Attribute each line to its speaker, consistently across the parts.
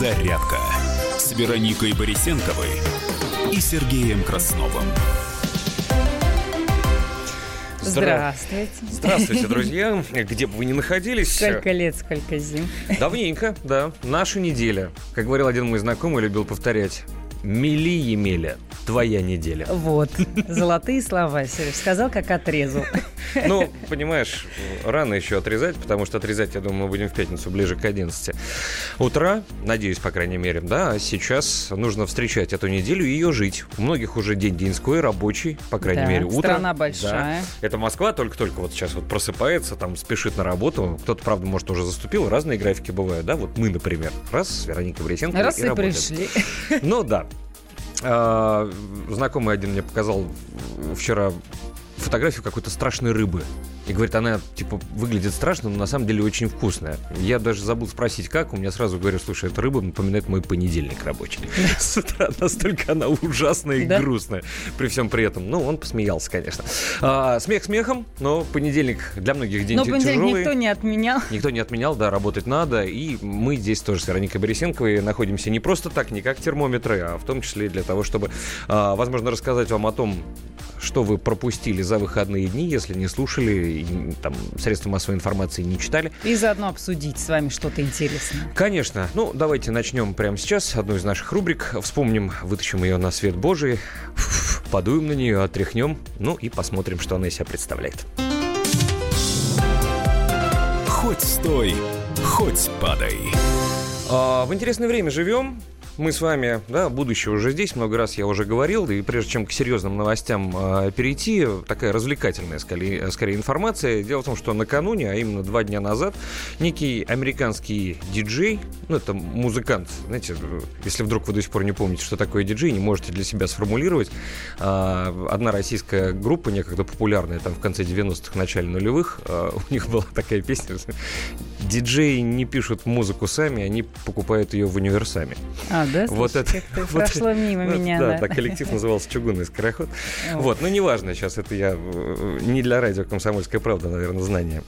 Speaker 1: «Зарядка» с Вероникой Борисенковой и Сергеем Красновым.
Speaker 2: Здравствуйте.
Speaker 3: Здравствуйте, друзья. Где бы вы ни находились.
Speaker 2: Сколько лет, сколько зим.
Speaker 3: Давненько, да. Наша неделя. Как говорил один мой знакомый, любил повторять. Мели Емеля, твоя неделя.
Speaker 2: Вот, золотые слова, Сереж. Сказал, как отрезал.
Speaker 3: Ну, понимаешь, рано еще отрезать, потому что отрезать, я думаю, мы будем в пятницу ближе к 11 утра, надеюсь, по крайней мере, да, а сейчас нужно встречать эту неделю и ее жить. У многих уже день деньской, рабочий, по крайней
Speaker 2: Да,
Speaker 3: мере, утро.
Speaker 2: страна большая.
Speaker 3: Да. Это Москва только-только вот сейчас вот просыпается, там спешит на работу. Кто-то, правда, может, уже заступил. Разные графики бывают, да? Вот мы, например. Раз, с Вероникой Борисенко
Speaker 2: Раз и
Speaker 3: работаем.
Speaker 2: пришли.
Speaker 3: Ну да. А, Знакомый один мне показал вчера фотографию какой-то страшной рыбы. И говорит, она, типа, выглядит страшно, но на самом деле очень вкусная. Я даже забыл спросить, как. У меня сразу говорю, слушай, эта рыба напоминает мой понедельник рабочий. С утра настолько она ужасная и грустная. При всем при этом. Ну, он посмеялся, конечно. А, Смех смехом, но понедельник для многих день
Speaker 2: Но понедельник
Speaker 3: тяжелый.
Speaker 2: никто не отменял.
Speaker 3: Никто не отменял, да, работать надо. И мы здесь тоже с Вероникой Борисенковой находимся не просто так, не как термометры, а в том числе и для того, чтобы, а, возможно, рассказать вам о том, что вы пропустили за выходные дни, если не слушали, и, там, средства массовой информации не читали.
Speaker 2: И заодно обсудить с вами что-то интересное.
Speaker 3: Конечно. Ну, давайте начнем прямо сейчас. Одну из наших рубрик. Вспомним, вытащим ее на свет Божий, подуем на нее, отряхнем, ну и посмотрим, что она из себя представляет.
Speaker 1: Хоть стой, хоть падай.
Speaker 3: А, В интересное время живем. Мы с вами, да, будущее уже здесь, много раз я уже говорил, и прежде чем к серьезным новостям а, перейти, такая развлекательная, скорее, скорее, информация. Дело в том, что накануне, а именно два дня назад, некий американский диджей, ну, это музыкант, знаете, если вдруг вы до сих пор не помните, что такое диджей, не можете для себя сформулировать, а, одна российская группа, некогда популярная, там, в конце 90-х, начале нулевых, а, у них была такая песня, диджеи не пишут музыку сами, они покупают ее в универсаме.
Speaker 2: А, да?
Speaker 3: Вот
Speaker 2: Слушай,
Speaker 3: это- вот
Speaker 2: прошло мимо
Speaker 3: Ну,
Speaker 2: меня,
Speaker 3: да,
Speaker 2: да.
Speaker 3: так коллектив назывался «Чугунный скороход».
Speaker 2: Вот.
Speaker 3: Вот, ну неважно, сейчас это я э, не для радио «Комсомольская правда», наверное, знание.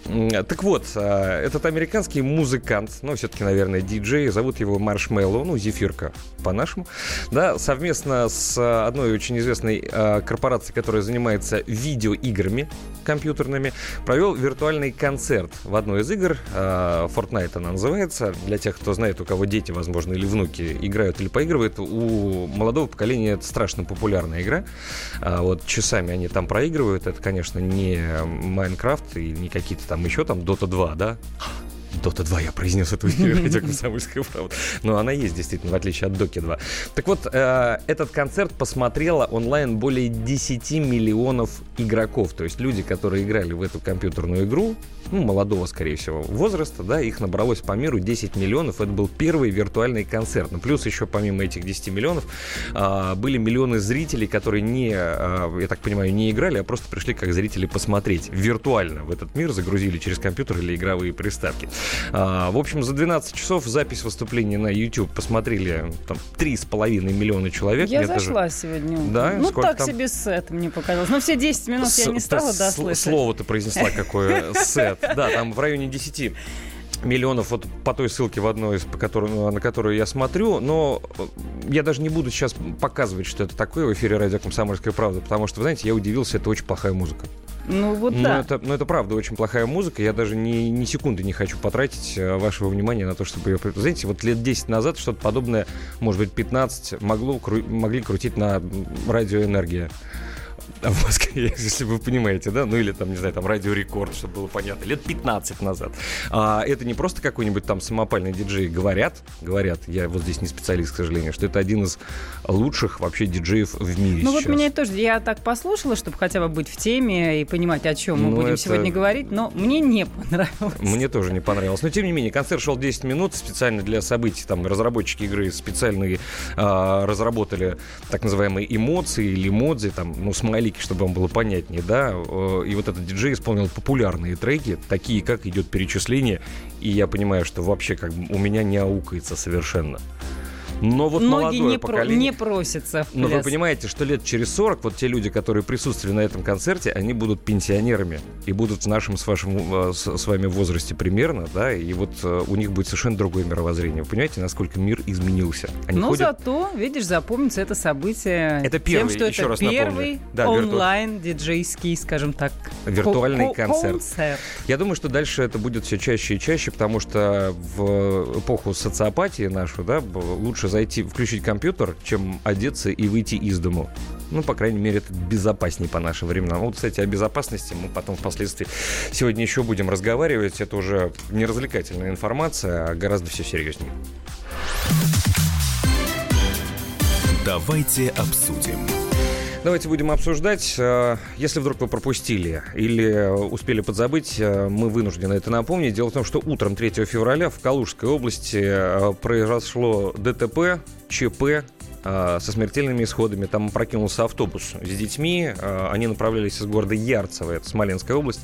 Speaker 3: Так вот, а, этот американский музыкант, ну, все-таки, наверное, диджей, зовут его Маршмеллоу, ну, Зефирка по-нашему, да, совместно с а, одной очень известной а, корпорацией, которая занимается видеоиграми компьютерными, провел виртуальный концерт в одной из игр. Fortnite она называется. Для тех, кто знает, у кого дети, возможно, или внуки играют или поигрывают, у молодого поколения это страшно популярная игра. А, Вот часами они там проигрывают. Это, конечно, не Майнкрафт и не какие-то там еще там Dota 2, да? Дота 2 я произнес это в эфире радио «Комсомольская правда». Но она есть, действительно, в отличие от Доки 2. Так вот, э, этот концерт посмотрело онлайн более 10 миллионов игроков. То есть люди, которые играли в эту компьютерную игру, ну, молодого, скорее всего, возраста, да, их набралось по миру 10 миллионов. Это был первый виртуальный концерт. Ну, плюс еще помимо этих 10 миллионов а, были миллионы зрителей, которые не, а, я так понимаю, не играли, а просто пришли как зрители посмотреть виртуально в этот мир, загрузили через компьютер или игровые приставки. А, в общем, за 12 часов запись выступления на YouTube посмотрели там 3,5 миллиона человек.
Speaker 2: Я
Speaker 3: даже-
Speaker 2: зашла сегодня. утром.
Speaker 3: Да?
Speaker 2: Ну,
Speaker 3: Сколько
Speaker 2: так
Speaker 3: там?
Speaker 2: себе сет мне показалось. Ну, все 10 минут я
Speaker 3: С-
Speaker 2: не стала дослышать.
Speaker 3: Слово ты произнесла какое. Сет. Да, там в районе 10 миллионов вот по той ссылке в одной, из, по которой- на которую я смотрю, но э, я даже не буду сейчас показывать, что это такое в эфире радио «Комсомольская правда», потому что, вы знаете, я удивился, это очень плохая музыка.
Speaker 2: Ну, вот
Speaker 3: Ну,
Speaker 2: да.
Speaker 3: это, ну, это правда очень плохая музыка. Я даже ни, ни секунды не хочу потратить э, вашего внимания на то, чтобы ее... Знаете, вот лет 10 назад что-то подобное, может быть, 15, могло, кру- могли крутить на м, радио «Энергия». А в Москве, если вы понимаете, да, ну или там, не знаю, там радио Рекорд, чтобы было понятно, лет 15 назад. А это не просто какой-нибудь там самопальный диджей. Говорят, говорят, я вот здесь не специалист, к сожалению, что это один из лучших вообще диджеев в мире
Speaker 2: Ну вот
Speaker 3: сейчас.
Speaker 2: меня тоже, я так послушала, чтобы хотя бы быть в теме и понимать, о чем мы
Speaker 3: Ну,
Speaker 2: будем
Speaker 3: это-
Speaker 2: сегодня говорить, но мне не понравилось.
Speaker 3: Мне тоже не понравилось. Но тем не менее, концерт шел 10 минут специально для событий. Там разработчики игры специальные а, разработали так называемые эмоции или эмодзи, там, ну, смайлики, чтобы вам было понятнее, да. И вот этот диджей исполнил популярные треки, такие как идет перечисление. И я понимаю, что вообще как бы у меня не аукается совершенно. Но вот
Speaker 2: Ноги
Speaker 3: молодое
Speaker 2: не, про-
Speaker 3: поколение...
Speaker 2: не просятся в
Speaker 3: Но вы понимаете, что лет через 40 вот те люди, которые присутствовали на этом концерте, они будут пенсионерами и будут в нашем с вашим э, с, вами возрасте примерно, да, и вот э, у них будет совершенно другое мировоззрение. Вы понимаете, насколько мир изменился? Они
Speaker 2: Но
Speaker 3: ходят...
Speaker 2: зато, видишь, запомнится это событие
Speaker 3: Это
Speaker 2: тем,
Speaker 3: первый,
Speaker 2: что
Speaker 3: еще
Speaker 2: это
Speaker 3: раз напомню.
Speaker 2: первый
Speaker 3: Да, вирту-
Speaker 2: онлайн диджейский, скажем так,
Speaker 3: Виртуальный
Speaker 2: ко- ко-
Speaker 3: концерт.
Speaker 2: концерт.
Speaker 3: Я думаю, что дальше это будет все чаще и чаще, потому что в эпоху социопатии нашу, да, лучше зайти, включить компьютер, чем одеться и выйти из дому. Ну, по крайней мере, это безопаснее по нашим временам. Вот, кстати, о безопасности мы потом впоследствии сегодня еще будем разговаривать. Это уже не развлекательная информация, а гораздо все серьезнее.
Speaker 1: Давайте обсудим.
Speaker 3: Давайте будем обсуждать. Э, Если вдруг вы пропустили или успели подзабыть, э, мы вынуждены это напомнить. Дело в том, что утром 3 февраля в Калужской области э, произошло ДТП, ЧП со смертельными исходами. Там опрокинулся автобус с детьми. Э, Они направлялись из города Ярцево, это Смоленская область,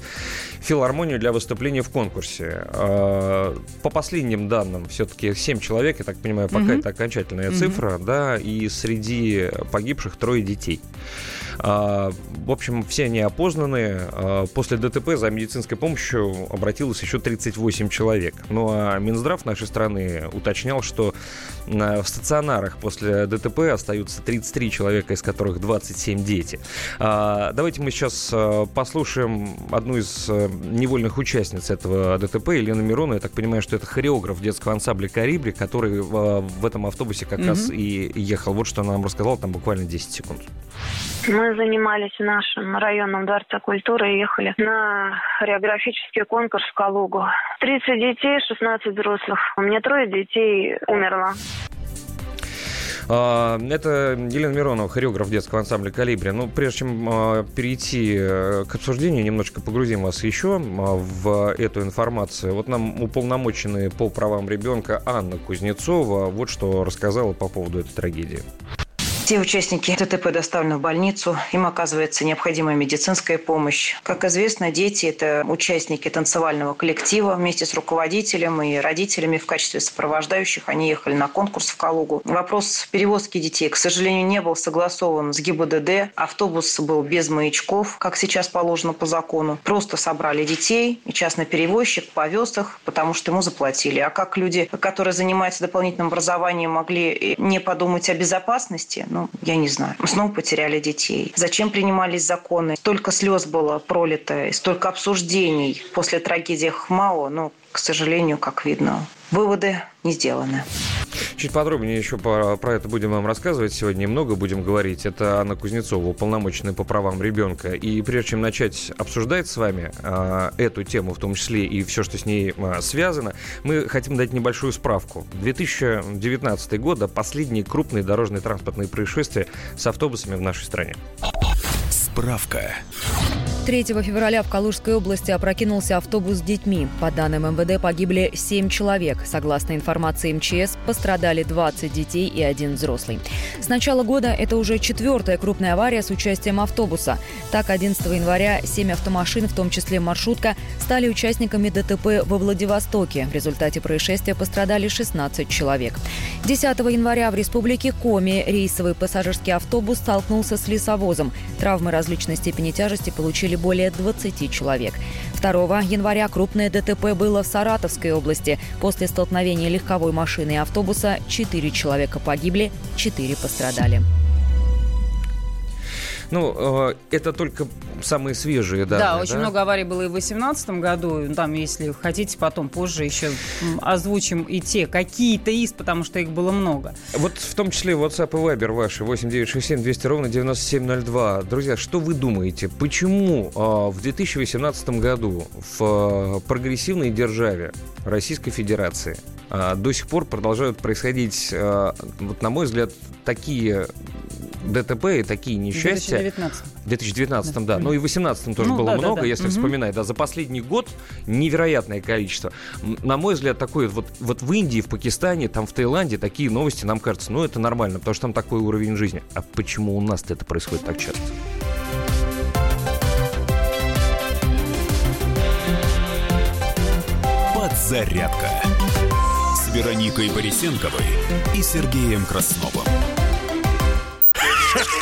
Speaker 3: в филармонию для выступления в конкурсе. Э, По последним данным, все-таки 7 человек, я так понимаю, пока
Speaker 2: Мгм.
Speaker 3: это окончательная
Speaker 2: Мгм.
Speaker 3: цифра, да, и среди погибших трое детей. В общем, все они опознаны. После ДТП за медицинской помощью обратилось еще 38 человек. Ну а Минздрав нашей страны уточнял, что в стационарах после ДТП остаются 33 человека, из которых 27 дети. А, Давайте мы сейчас а, послушаем одну из а, невольных участниц этого ДТП, Елену Мирону. Я так понимаю, что это хореограф детского ансамбля «Карибри», который а, в этом автобусе как
Speaker 2: Мгм.
Speaker 3: раз и ехал. Вот что она нам рассказала, там буквально 10 секунд.
Speaker 4: Мы занимались в нашем районном дворце культуры и ехали на хореографический конкурс в Калугу. 30 детей, 16 взрослых. У меня трое детей умерло.
Speaker 3: А, Это Елена Миронова, хореограф детского ансамбля «Калибри». Ну, прежде чем а, перейти э, к обсуждению, немножечко погрузим вас еще а, в эту информацию. Вот нам уполномоченные по правам ребенка Анна Кузнецова вот что рассказала по поводу этой трагедии.
Speaker 5: Все участники ДТП доставлены в больницу, им оказывается необходимая медицинская помощь. Как известно, дети – это участники танцевального коллектива вместе с руководителем и родителями в качестве сопровождающих. Они ехали на конкурс в Калугу. Вопрос перевозки детей, к сожалению, не был согласован с ГИБДД. Автобус был без маячков, как сейчас положено по закону. Просто собрали детей, и частный перевозчик повез их, потому что ему заплатили. А как люди, которые занимаются дополнительным образованием, могли не подумать о безопасности, ну, я не знаю. Снова потеряли детей. Зачем принимались законы? Столько слез было пролито, столько обсуждений после трагедии Хмао, но, к сожалению, как видно, выводы не сделаны.
Speaker 3: Чуть подробнее еще про, про это будем вам рассказывать сегодня. Много будем говорить. Это Анна Кузнецова, уполномоченная по правам ребенка. И прежде чем начать обсуждать с вами а, эту тему, в том числе и все, что с ней а, связано, мы хотим дать небольшую справку. 2019 год, да, последние крупные дорожные транспортные происшествия с автобусами в нашей стране.
Speaker 1: Справка.
Speaker 6: 3 февраля в Калужской области опрокинулся автобус с детьми. По данным МВД погибли 7 человек. Согласно информации МЧС, пострадали 20 детей и один взрослый. С начала года это уже четвертая крупная авария с участием автобуса. Так, 11 января 7 автомашин, в том числе маршрутка, стали участниками ДТП во Владивостоке. В результате происшествия пострадали 16 человек. 10 января в республике Коми рейсовый пассажирский автобус столкнулся с лесовозом. Травмы различной степени тяжести получили более 20 человек. 2 января крупное ДТП было в Саратовской области. После столкновения легковой машины и автобуса 4 человека погибли, 4 пострадали.
Speaker 3: Ну, э, это только самые свежие
Speaker 2: Да,
Speaker 3: данные.
Speaker 2: очень много аварий было и в 2018 году. Там, если хотите, потом позже еще озвучим и те какие-то из, потому что их было много.
Speaker 3: Вот в том числе WhatsApp и Viber ваши 8967 200 ровно 9702. Друзья, что вы думаете, почему а, в 2018 году в а, прогрессивной державе Российской Федерации до сих пор продолжают происходить, вот на мой взгляд, такие ДТП и такие несчастья.
Speaker 2: 2019.
Speaker 3: В 2019 да. Ну и в 2018 тоже
Speaker 2: Ну,
Speaker 3: было
Speaker 2: да, да,
Speaker 3: много,
Speaker 2: да.
Speaker 3: если
Speaker 2: Мгм.
Speaker 3: вспоминать. Да, за последний год невероятное количество. На мой взгляд, такое вот, вот в Индии, в Пакистане, там в Таиланде такие новости нам кажется, ну это нормально, потому что там такой уровень жизни. А почему у нас это происходит так часто?
Speaker 1: Подзарядка с Вероникой Борисенковой и Сергеем Красновым.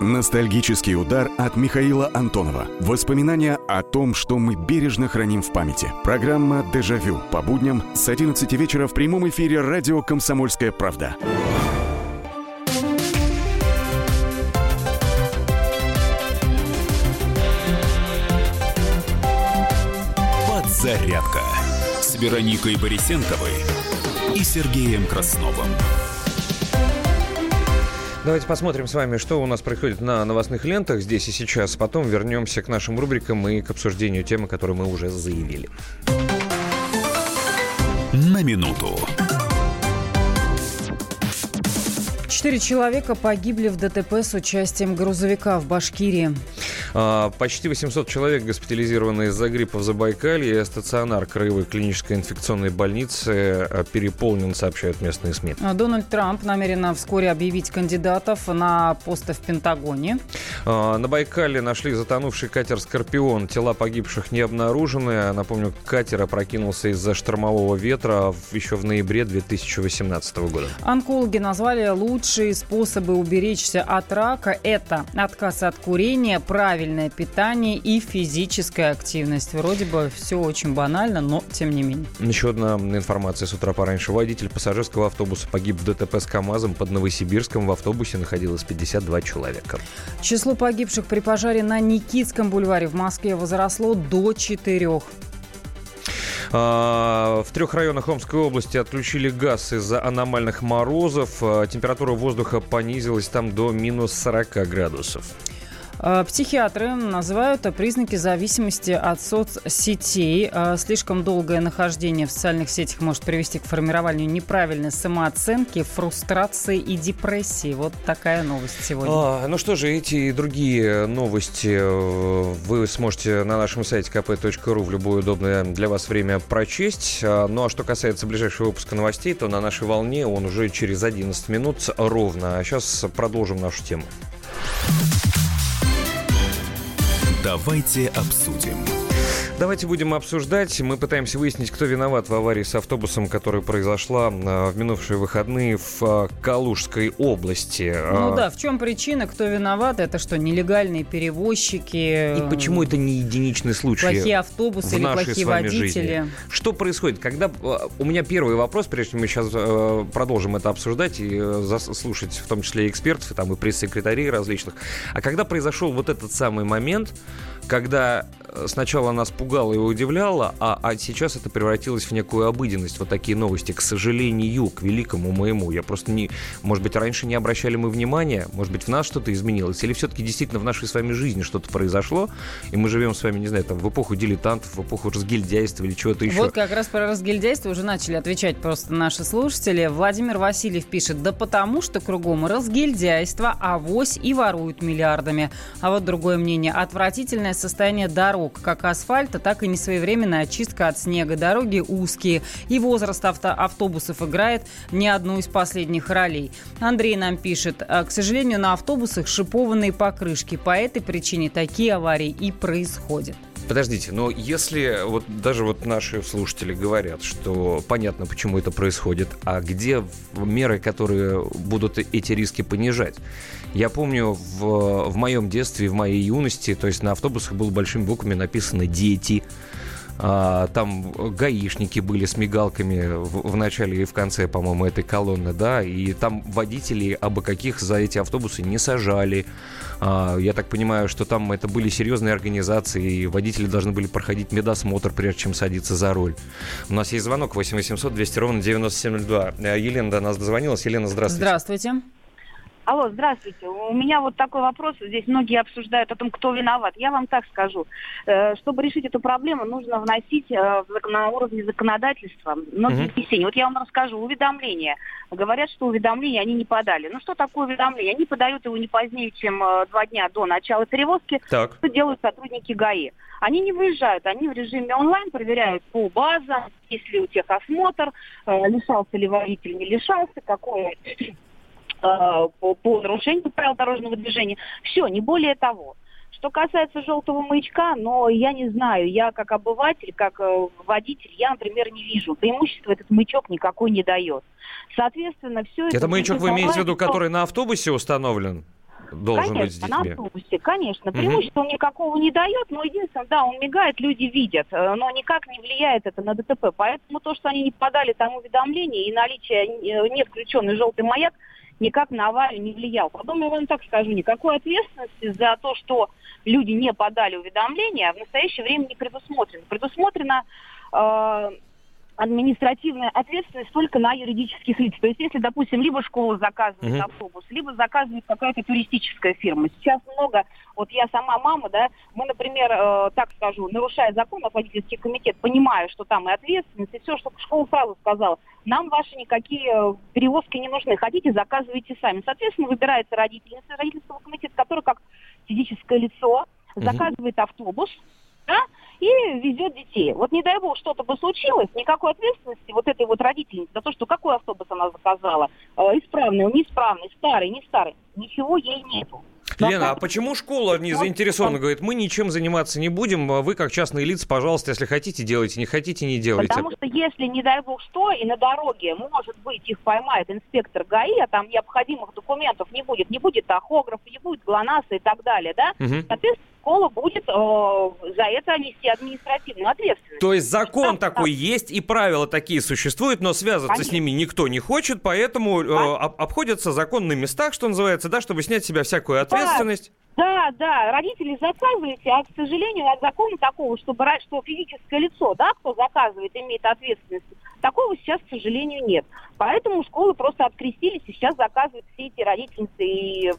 Speaker 1: Ностальгический удар от Михаила Антонова. Воспоминания о том, что мы бережно храним в памяти. Программа «Дежавю» по будням с 11 вечера в прямом эфире радио «Комсомольская правда». Подзарядка с Вероникой Борисенковой и Сергеем Красновым.
Speaker 3: Давайте посмотрим с вами, что у нас происходит на новостных лентах здесь и сейчас. Потом вернемся к нашим рубрикам и к обсуждению темы, которую мы уже заявили.
Speaker 1: На минуту.
Speaker 2: Четыре человека погибли в ДТП с участием грузовика в Башкирии.
Speaker 3: А, почти 800 человек госпитализированы из-за гриппа в Забайкалье. Стационар Краевой клинической инфекционной больницы а, переполнен, сообщают местные СМИ.
Speaker 2: А, Дональд Трамп намерен вскоре объявить кандидатов на посты в Пентагоне.
Speaker 3: На Байкале нашли затонувший катер «Скорпион». Тела погибших не обнаружены. Напомню, катер опрокинулся из-за штормового ветра еще в ноябре 2018 года.
Speaker 2: Онкологи назвали лучшие способы уберечься от рака. Это отказ от курения, правильно правильное питание и физическая активность. Вроде бы все очень банально, но тем не менее.
Speaker 3: Еще одна информация с утра пораньше. Водитель пассажирского автобуса погиб в ДТП с КАМАЗом под Новосибирском. В автобусе находилось 52 человека.
Speaker 2: Число погибших при пожаре на Никитском бульваре в Москве возросло до четырех.
Speaker 3: А, в трех районах Омской области отключили газ из-за аномальных морозов. А, температура воздуха понизилась там до минус 40 градусов.
Speaker 2: Э, психиатры называют признаки зависимости от соцсетей. Э, слишком долгое нахождение в социальных сетях может привести к формированию неправильной самооценки, фрустрации и депрессии. Вот такая новость сегодня.
Speaker 3: А, ну что же, эти и другие новости э, вы сможете на нашем сайте kp.ru в любое удобное для вас время прочесть. А, ну а что касается ближайшего выпуска новостей, то на нашей волне он уже через 11 минут ровно. А сейчас продолжим нашу тему.
Speaker 1: Давайте обсудим.
Speaker 3: Давайте будем обсуждать. Мы пытаемся выяснить, кто виноват в аварии с автобусом, которая произошла а, в минувшие выходные в а, Калужской области.
Speaker 2: Ну а, да, в чем причина, кто виноват? Это что, нелегальные перевозчики?
Speaker 3: И почему это не единичный случай?
Speaker 2: Плохие автобусы или плохие водители? Жизни?
Speaker 3: Что происходит? Когда у меня первый вопрос, прежде чем мы сейчас продолжим это обсуждать и слушать, в том числе и экспертов, и там и пресс-секретарей различных. А когда произошел вот этот самый момент, когда э, сначала нас пугало и удивляло, а, а сейчас это превратилось в некую обыденность. Вот такие новости, к сожалению, к великому моему. Я просто не... Может быть, раньше не обращали мы внимания, может быть, в нас что-то изменилось, или все-таки действительно в нашей с вами жизни что-то произошло, и мы живем с вами, не знаю, там, в эпоху дилетантов, в эпоху разгильдяйства или чего-то еще.
Speaker 2: Вот как раз про разгильдяйство уже начали отвечать просто наши слушатели. Владимир Васильев пишет, да потому что кругом разгильдяйство, авось и воруют миллиардами. А вот другое мнение. Отвратительное состояние дорог, как асфальта, так и несвоевременная очистка от снега. Дороги узкие, и возраст авто автобусов играет не одну из последних ролей. Андрей нам пишет, «А, к сожалению, на автобусах шипованные покрышки. По этой причине такие аварии и происходят.
Speaker 3: Подождите, но если вот даже вот наши слушатели говорят, что понятно, почему это происходит, а где меры, которые будут эти риски понижать? Я помню в, в моем детстве, в моей юности, то есть на автобусах было большими буквами написано «Дети», а, там гаишники были с мигалками в, в начале и в конце, по-моему, этой колонны, да, и там водители абы каких за эти автобусы не сажали. А, я так понимаю, что там это были серьезные организации, и водители должны были проходить медосмотр, прежде чем садиться за руль. У нас есть звонок 8 800 200 ровно 9702. Елена до нас дозвонилась. Елена, здравствуйте.
Speaker 2: Здравствуйте.
Speaker 7: Алло, здравствуйте. У меня вот такой вопрос. Здесь многие обсуждают о том, кто виноват. Я вам так скажу. Э, чтобы решить эту проблему, нужно вносить э, на уровне законодательства многие внесения. Вот я вам расскажу. Уведомления. Говорят, что уведомления они не подали. Ну что такое уведомление? Они подают его не позднее, чем э, два дня до начала перевозки.
Speaker 3: Так.
Speaker 7: Что делают сотрудники ГАИ? Они не выезжают, они в режиме онлайн проверяют по базам, есть ли у тех осмотр, лишался ли водитель, не лишался, какой Э, по, по нарушению правил дорожного движения. Все, не более того. Что касается желтого маячка, но я не знаю, я как обыватель, как э, водитель, я, например, не вижу. Преимущество этот маячок никакой не дает. Соответственно, все это...
Speaker 3: Это маячок вы имеете в виду, который на автобусе установлен? должен
Speaker 7: конечно,
Speaker 3: быть с детьми.
Speaker 7: на автобусе, конечно. Преимущества он никакого не дает, но единственное, да, он мигает, люди видят, э, но никак не влияет это на ДТП. Поэтому то, что они не подали там уведомление и наличие не включенный желтый маяк, никак на аварию не влиял. Потом я вам так скажу, никакой ответственности за то, что люди не подали уведомления, в настоящее время не предусмотрено. Предусмотрено э, административная ответственность только на юридических лиц. То есть, если, допустим, либо школа заказывает uh-huh. автобус, либо заказывает какая-то туристическая фирма. Сейчас много, вот я сама мама, да, мы, например, э, так скажу, нарушая закон о водительский комитет, понимаю, что там и ответственность, и все, что школа сразу сказала, нам ваши никакие э, перевозки не нужны, хотите, заказывайте сами. Соответственно, выбирается родительница родительского комитета, который как физическое лицо заказывает uh-huh. автобус, да, и везет детей. Вот не дай бог что-то бы случилось, никакой ответственности вот этой вот родительницы за то, что какой автобус она заказала, э, исправный, неисправный, старый, не старый, ничего ей нету.
Speaker 3: Лена, а почему школа не заинтересована? Говорит, мы ничем заниматься не будем, а вы как частные лица, пожалуйста, если хотите, делайте, не хотите, не делайте.
Speaker 7: Потому что если, не дай бог что, и на дороге, может быть, их поймает инспектор ГАИ, а там необходимых документов не будет, не будет тахографа, не будет ГЛОНАССа и так далее, да, угу. соответственно, школа будет э, за это нести административную ответственность.
Speaker 3: То есть закон да, такой да. есть и правила такие существуют, но связываться Конечно. с ними никто не хочет, поэтому э, обходятся закон на местах, что называется, да, чтобы снять с себя всякую ответственность.
Speaker 7: Да, да, родители заказываете, а, к сожалению, от закона такого, чтобы, что физическое лицо, да, кто заказывает, имеет ответственность, такого сейчас, к сожалению, нет. Поэтому школы просто открестились и сейчас заказывают все эти родительницы и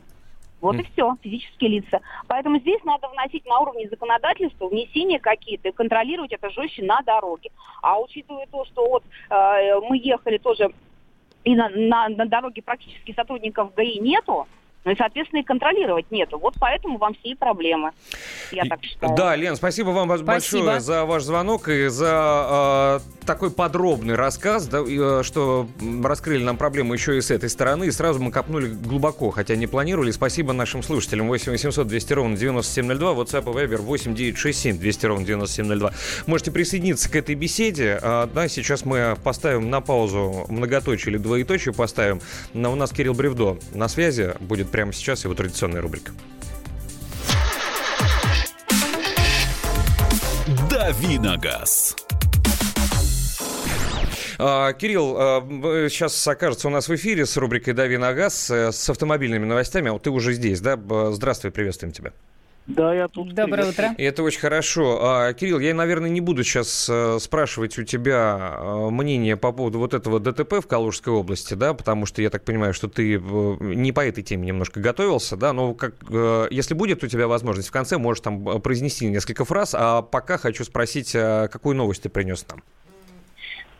Speaker 7: вот mm. и все, физические лица. Поэтому здесь надо вносить на уровне законодательства внесения какие-то контролировать это жестче на дороге. А учитывая то, что вот э, мы ехали тоже и на, на, на дороге практически сотрудников ГАИ нету, ну и, соответственно, и контролировать нету. Вот поэтому вам все и проблемы. Я так считаю.
Speaker 3: Да, Лен, спасибо вам спасибо. большое за ваш звонок и за э, такой подробный рассказ, да, э, что раскрыли нам проблему еще и с этой стороны. И сразу мы копнули глубоко, хотя не планировали. Спасибо нашим слушателям. 8 800 200 ровно 9702, WhatsApp и Viber 8 967 200 ровно 9702. Можете присоединиться к этой беседе. А, да, сейчас мы поставим на паузу многоточие или двоеточие поставим. Но у нас Кирилл Бревдо на связи будет будет прямо сейчас его традиционная рубрика.
Speaker 8: Давиногаз.
Speaker 3: А, Кирилл, а, сейчас окажется у нас в эфире с рубрикой «Дави на газ» э, с автомобильными новостями. А вот ты уже здесь, да? Здравствуй, приветствуем тебя.
Speaker 9: Да, я тут.
Speaker 2: Доброе утро.
Speaker 3: И это очень хорошо. А, Кирилл, я, наверное, не буду сейчас а, спрашивать у тебя а, мнение по поводу вот этого ДТП в Калужской области, да, потому что я так понимаю, что ты э, не по этой теме немножко готовился, да, но как, э, если будет у тебя возможность в конце, можешь там произнести несколько фраз, а пока хочу спросить, какую новость ты принес нам?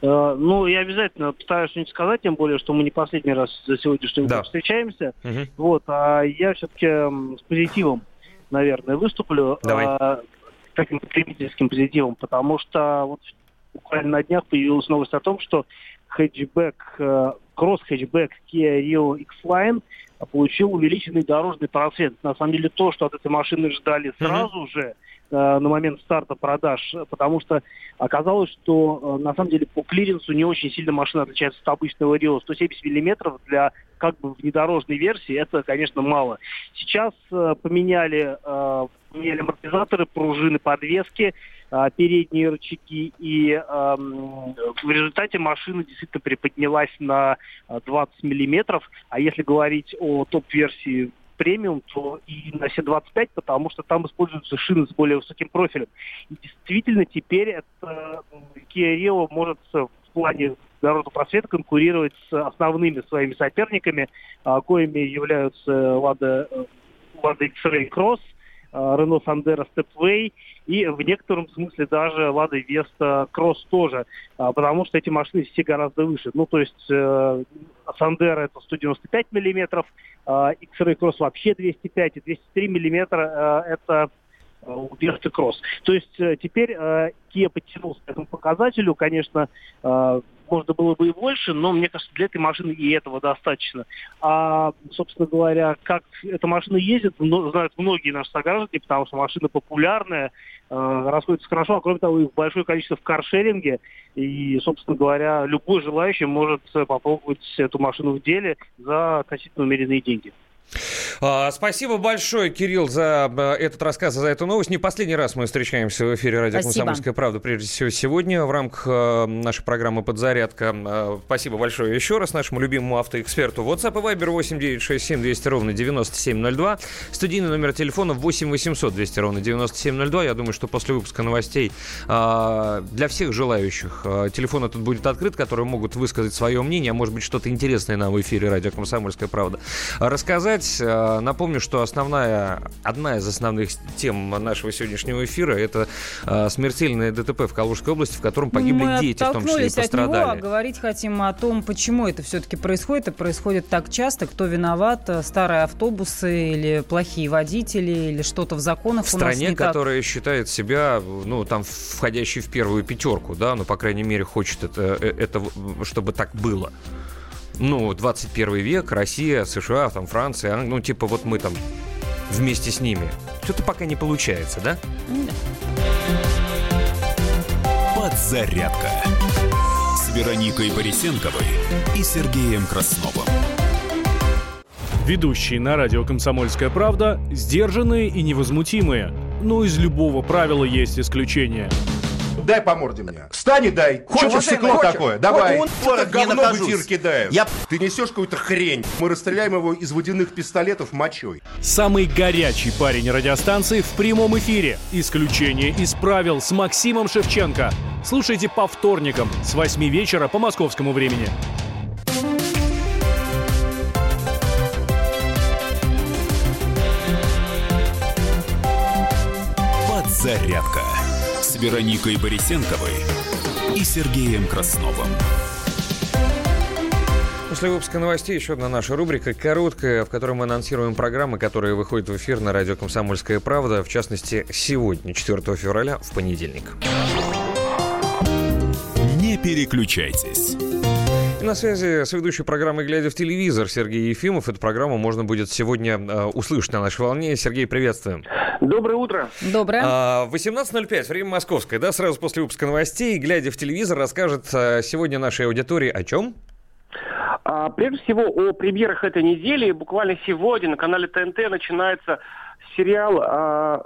Speaker 9: Ну, я обязательно постараюсь что-нибудь сказать, тем более, что мы не последний раз за сегодняшний да. встречаемся. Угу. Вот, а я все-таки с позитивом наверное, выступлю
Speaker 3: Давай.
Speaker 9: таким потребительским позитивом, потому что вот буквально на днях появилась новость о том, что хэтчбэк, э, кросс-хэтчбэк Kia Rio X-Line получил увеличенный дорожный просвет. На самом деле то, что от этой машины ждали сразу mm-hmm. же, Э, на момент старта продаж, потому что оказалось, что э, на самом деле по клиренсу не очень сильно машина отличается от обычного Рио. 170 миллиметров для как бы внедорожной версии это, конечно, мало. Сейчас э, поменяли, поменяли амортизаторы, пружины, подвески, передние рычаги, и в результате машина действительно приподнялась на 20 миллиметров. А если говорить о топ-версии премиум, то и на все 25, потому что там используются шины с более высоким профилем. И действительно теперь это Kia Rio может плане дорожного просвета конкурировать с основными своими соперниками, а, коими являются Лада, Лада X-Ray Cross, Рено Сандера Stepway и в некотором смысле даже Лада Веста Кросс тоже, а, потому что эти машины все гораздо выше. Ну, то есть Сандера это 195 миллиметров, X-Ray Cross вообще 205 и 203 миллиметра это у Веста Кросс. То есть теперь Kia подтянулся к этому показателю, конечно, можно было бы и больше, но мне кажется, для этой машины и этого достаточно. А, собственно говоря, как эта машина ездит, знают многие наши сограждане, потому что машина популярная, э, расходится хорошо, а кроме того, их большое количество в каршеринге, и, собственно говоря, любой желающий может попробовать эту машину в деле за относительно умеренные деньги.
Speaker 3: А, спасибо большое, Кирилл, за э, этот рассказ, за эту новость. Не последний раз мы встречаемся в эфире радио Спасибо. «Комсомольская правда», прежде всего сегодня в рамках э, нашей программы «Подзарядка». Э, спасибо большое еще раз нашему любимому автоэксперту. WhatsApp и Viber 8967 200 ровно 9702. Студийный номер телефона 8 800 200 ровно 9702. Я думаю, что после выпуска новостей для всех желающих телефон этот будет открыт, которые могут высказать свое мнение, а может быть что-то интересное нам в эфире радио «Комсомольская правда» рассказать сказать. Э, напомню, что основная, одна из основных тем нашего сегодняшнего эфира – это э, смертельное ДТП в Калужской области, в котором погибли
Speaker 2: Мы
Speaker 3: дети, в том числе и пострадали.
Speaker 2: От него, а говорить хотим о том, почему это все-таки происходит, и происходит так часто, кто виноват, э, старые автобусы или плохие водители, или что-то в законах
Speaker 3: в стране, которая так. считает себя, ну, там, входящей в первую пятерку, да, ну, по крайней мере, хочет это, это чтобы так было ну, 21 век, Россия, США, там, Франция, ну, типа вот мы там вместе с ними. Что-то пока не получается, да?
Speaker 8: Подзарядка с Вероникой Борисенковой и Сергеем Красновым.
Speaker 10: Ведущие на радио «Комсомольская правда» сдержанные и невозмутимые. Но из любого правила есть исключение –
Speaker 11: дай по морде мне. Встань и дай. Хочешь стекло хочешь? такое? Давай. Он что говно в эфир кидает. Я... Ты несешь какую-то хрень. Мы расстреляем его из водяных пистолетов мочой.
Speaker 10: Самый горячий парень радиостанции в прямом эфире. Исключение из правил с Максимом Шевченко. Слушайте по вторникам с 8 вечера по московскому времени.
Speaker 8: Подзарядка Вероникой Борисенковой и Сергеем Красновым.
Speaker 3: После выпуска новостей еще одна наша рубрика, короткая, в которой мы анонсируем программы, которые выходят в эфир на радио «Комсомольская правда», в частности, сегодня, 4 февраля, в понедельник.
Speaker 8: Не переключайтесь.
Speaker 3: И на связи с ведущей программой «Глядя в телевизор» Сергей Ефимов. Эту программу можно будет сегодня э, услышать на нашей волне. Сергей, приветствуем.
Speaker 9: Доброе утро.
Speaker 2: Доброе.
Speaker 3: 18.05, а, время московское, да, сразу после выпуска новостей. Глядя в телевизор, расскажет а, сегодня нашей аудитории о чем?
Speaker 9: А, прежде всего, о премьерах этой недели. Буквально сегодня на канале ТНТ начинается сериал а,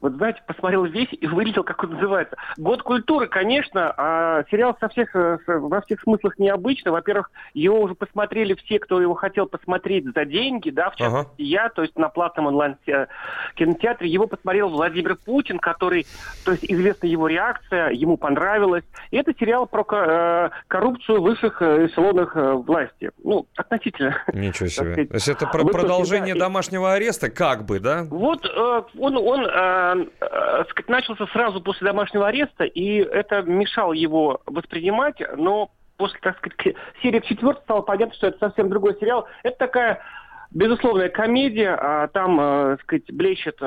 Speaker 9: вот знаете, посмотрел весь и вылетел, как он называется. Год культуры, конечно, а сериал со всех, э, во всех смыслах необычный. Во-первых, его уже посмотрели все, кто его хотел посмотреть за деньги, да, в частности ага. я, то есть на платном онлайн-кинотеатре. Его посмотрел Владимир Путин, который, то есть известна его реакция, ему понравилось. И это сериал про э, коррупцию в высших э, эшелонах власти. Ну, относительно.
Speaker 3: Ничего себе. То есть это про продолжение домашнего ареста, как бы, да?
Speaker 9: Вот он, он э, начался сразу после домашнего ареста, и это мешало его воспринимать, но после, так сказать, серии четвертой стало понятно, что это совсем другой сериал. Это такая безусловная комедия, а там, э, так сказать, блещет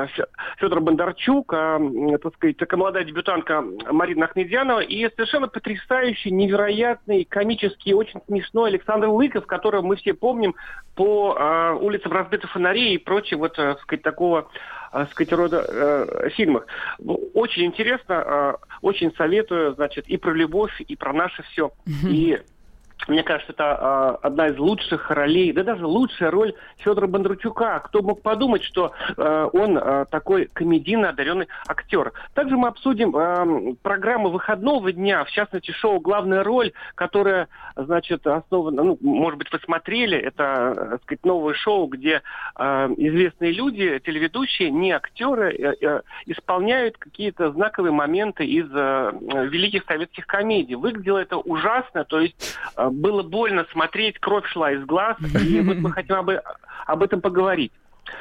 Speaker 9: Федор Бондарчук, а, так сказать, такая молодая дебютантка Марина Ахмедьянова и совершенно потрясающий, невероятный, комический, очень смешной Александр Лыков, которого мы все помним по а, улицам разбитых фонарей и прочее, вот, так сказать, такого э, сказать, рода э, фильмах. Очень интересно, э, очень советую, значит, и про любовь, и про наше все. И
Speaker 12: мне кажется, это э, одна из лучших ролей, да даже лучшая роль Федора Бондарчука. Кто мог подумать, что э, он э, такой комедийно одаренный актер. Также мы обсудим э, программу выходного дня, в частности, шоу «Главная роль», которая, значит, основана, ну, может быть, вы смотрели, это, так сказать, новое шоу, где э, известные люди, телеведущие, не актеры, э, э, исполняют какие-то знаковые моменты из э, великих советских комедий. Выглядело это ужасно, то есть э, было больно смотреть, кровь шла из глаз, и вот мы хотим об, об этом поговорить.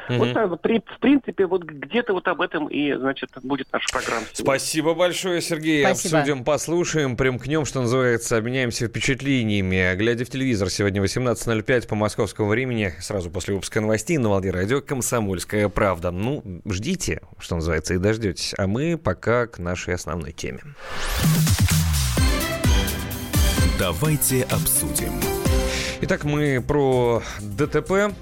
Speaker 12: Вот так, при, в принципе, вот где-то вот об этом и, значит, будет наша программа.
Speaker 3: Сегодня. Спасибо большое, Сергей. Спасибо. Обсудим, послушаем, примкнем, что называется, обменяемся впечатлениями. Глядя в телевизор, сегодня 18.05 по московскому времени, сразу после выпуска новостей на Волде Радио «Комсомольская правда». Ну, ждите, что называется, и дождетесь. А мы пока к нашей основной теме.
Speaker 8: Давайте обсудим.
Speaker 3: Итак, мы про ДТП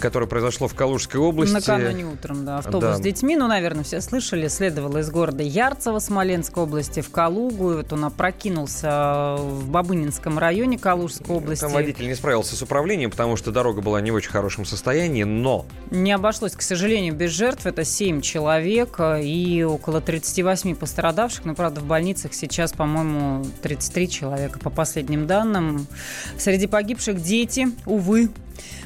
Speaker 3: которое произошло в Калужской области.
Speaker 2: Накануне утром, да, автобус да. с детьми. Ну, наверное, все слышали. Следовало из города Ярцево Смоленской области в Калугу. И вот он опрокинулся в Бабынинском районе Калужской области.
Speaker 3: Там водитель не справился с управлением, потому что дорога была не в очень хорошем состоянии, но...
Speaker 2: Не обошлось, к сожалению, без жертв. Это 7 человек и около 38 пострадавших. Но, правда, в больницах сейчас, по-моему, 33 человека, по последним данным. Среди погибших дети, увы,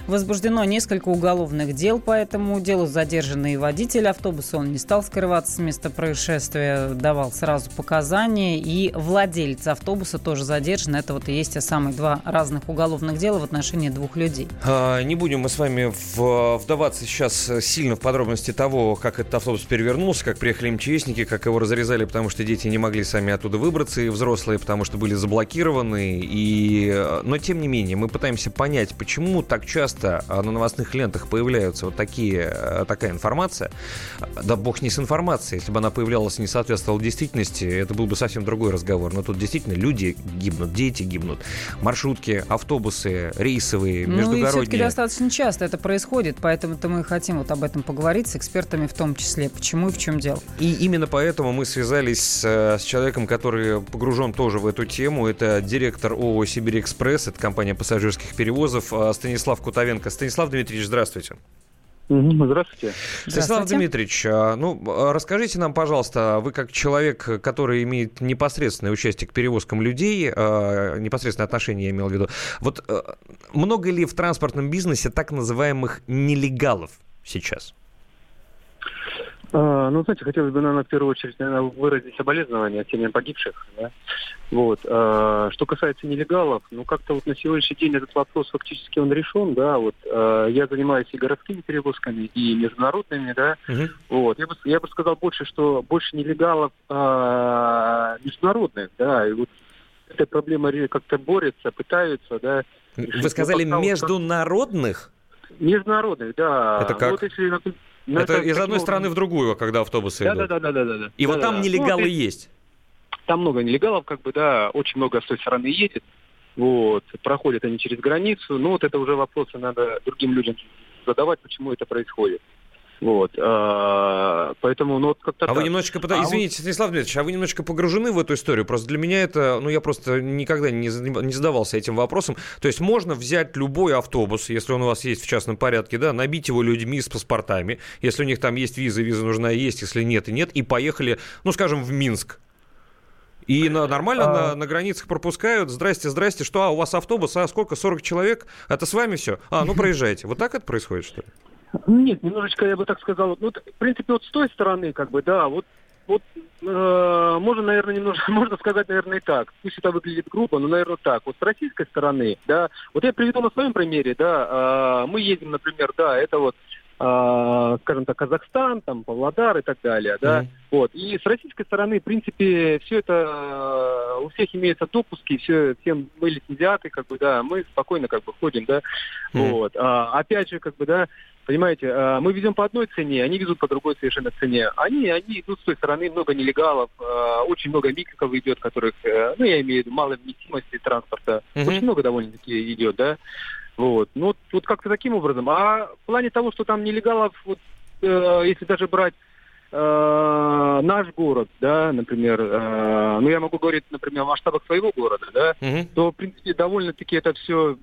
Speaker 2: Возбуждено несколько уголовных дел по этому делу. Задержанный водитель автобуса, он не стал скрываться с места происшествия, давал сразу показания. И владелец автобуса тоже задержан. Это вот и есть те самые два разных уголовных дела в отношении двух людей.
Speaker 3: А, не будем мы с вами вдаваться сейчас сильно в подробности того, как этот автобус перевернулся, как приехали МЧСники, как его разрезали, потому что дети не могли сами оттуда выбраться, и взрослые, потому что были заблокированы. И... Но, тем не менее, мы пытаемся понять, почему так часто часто а, на новостных лентах появляются вот такие, э, такая информация, да бог не с информацией, если бы она появлялась и не соответствовала действительности, это был бы совсем другой разговор. Но тут действительно люди гибнут, дети гибнут, маршрутки, автобусы, рейсовые, междугородние. Ну и все-таки
Speaker 2: достаточно часто это происходит, поэтому-то мы хотим вот об этом поговорить с экспертами в том числе, почему и в чем дело.
Speaker 3: И именно поэтому мы связались с, э, с человеком, который погружен тоже в эту тему. Это директор ООО «Сибирь Экспресс», это компания пассажирских перевозов, э, Станислав Кутович Соловенко. Станислав Дмитриевич, здравствуйте.
Speaker 13: Здравствуйте.
Speaker 3: Станислав Дмитриевич, а, ну, а, расскажите нам, пожалуйста, вы как человек, который имеет непосредственное участие к перевозкам людей, а, непосредственное отношение, я имел в виду, вот много ли в транспортном бизнесе так называемых нелегалов сейчас?
Speaker 13: А, ну, знаете, хотелось бы, наверное, в первую очередь, наверное, выразить соболезнования семьям погибших. Да? Вот. А, что касается нелегалов, ну, как-то вот на сегодняшний день этот вопрос фактически он решен, да, вот. А, я занимаюсь и городскими перевозками, и международными, да. Угу. Вот. Я бы, я бы сказал больше, что больше нелегалов а, международных, да, и вот эта проблема как-то борется, пытаются, да.
Speaker 3: Вы сказали международных?
Speaker 13: Международных, да.
Speaker 3: Это как? Вот если, ну, это, это из одной страны в другую, когда автобусы
Speaker 13: да,
Speaker 3: идут.
Speaker 13: Да, да, да, да, да.
Speaker 3: И
Speaker 13: да,
Speaker 3: вот
Speaker 13: да,
Speaker 3: там нелегалы ну, есть.
Speaker 13: Там много нелегалов, как бы, да, очень много с той стороны едет. Вот, проходят они через границу. Ну, вот это уже вопросы надо другим людям задавать, почему это происходит. Вот, а, поэтому, ну, вот как-то...
Speaker 3: А так. вы немножечко, а извините, вот... Станислав Дмитриевич, а вы немножечко погружены в эту историю? Просто для меня это, ну, я просто никогда не, не задавался этим вопросом. То есть можно взять любой автобус, если он у вас есть в частном порядке, да, набить его людьми с паспортами, если у них там есть виза, виза нужна есть, если нет и нет, и поехали, ну, скажем, в Минск. И на, нормально а... на, на границах пропускают. Здрасте, здрасте. Что, а у вас автобус? А сколько? 40 человек? Это с вами все? А, ну проезжайте. Вот так это происходит, что ли?
Speaker 13: Нет, немножечко я бы так сказал. Ну, в принципе, вот с той стороны, как бы, да, вот вот э, можно, наверное, немножко, можно сказать, наверное, и так. Пусть это выглядит грубо, но, наверное, так. Вот с российской стороны, да, вот я приведу на своем примере, да, э, мы едем, например, да, это вот скажем так, Казахстан, там, Павлодар и так далее, да, mm. вот. И с российской стороны, в принципе, все это, э, у всех имеются допуски, все, всем мы лицензиаты, как бы, да, мы спокойно, как бы, ходим, да, mm. вот. А, опять же, как бы, да, Понимаете, э, мы везем по одной цене, они везут по другой совершенно цене. Они, они идут с той стороны, много нелегалов, очень много микриков идет, которых, э, ну, я имею в виду, малой вместимости транспорта. Угу. Очень много довольно-таки идет, да. Вот. Ну, вот, вот как-то таким образом. А в плане того, что там нелегалов, вот, если даже брать э, наш город, да, например, э, ну я могу говорить, например, о масштабах своего города, да, угу. то, в принципе, довольно-таки это все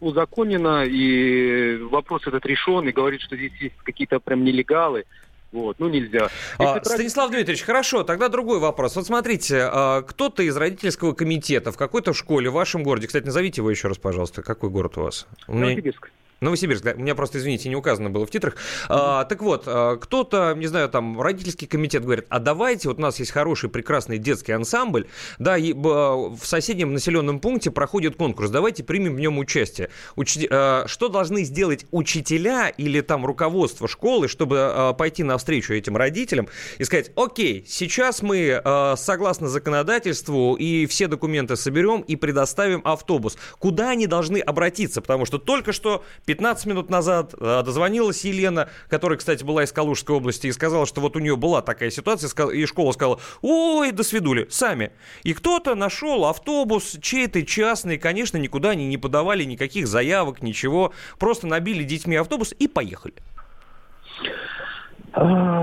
Speaker 13: узаконено, и вопрос этот решен, и говорит, что здесь есть какие-то прям нелегалы. Вот, ну нельзя.
Speaker 3: А, Станислав Дмитриевич, хорошо, тогда другой вопрос. Вот смотрите, а, кто-то из родительского комитета в какой-то школе в вашем городе, кстати, назовите его еще раз, пожалуйста, какой город у вас?
Speaker 13: Новосибирск.
Speaker 3: Новосибирск, да, у меня просто, извините, не указано было в титрах. А, так вот, а, кто-то, не знаю, там, родительский комитет говорит, а давайте, вот у нас есть хороший, прекрасный детский ансамбль, да, и, в соседнем населенном пункте проходит конкурс, давайте примем в нем участие. Уч... А, что должны сделать учителя или там руководство школы, чтобы а, пойти навстречу этим родителям и сказать, окей, сейчас мы, согласно законодательству, и все документы соберем и предоставим автобус. Куда они должны обратиться? Потому что только что 15 минут назад э, дозвонилась Елена, которая, кстати, была из Калужской области, и сказала, что вот у нее была такая ситуация, и школа сказала, ой, до свидули, сами. И кто-то нашел автобус, чей-то частный, конечно, никуда они не подавали никаких заявок, ничего, просто набили детьми автобус и поехали.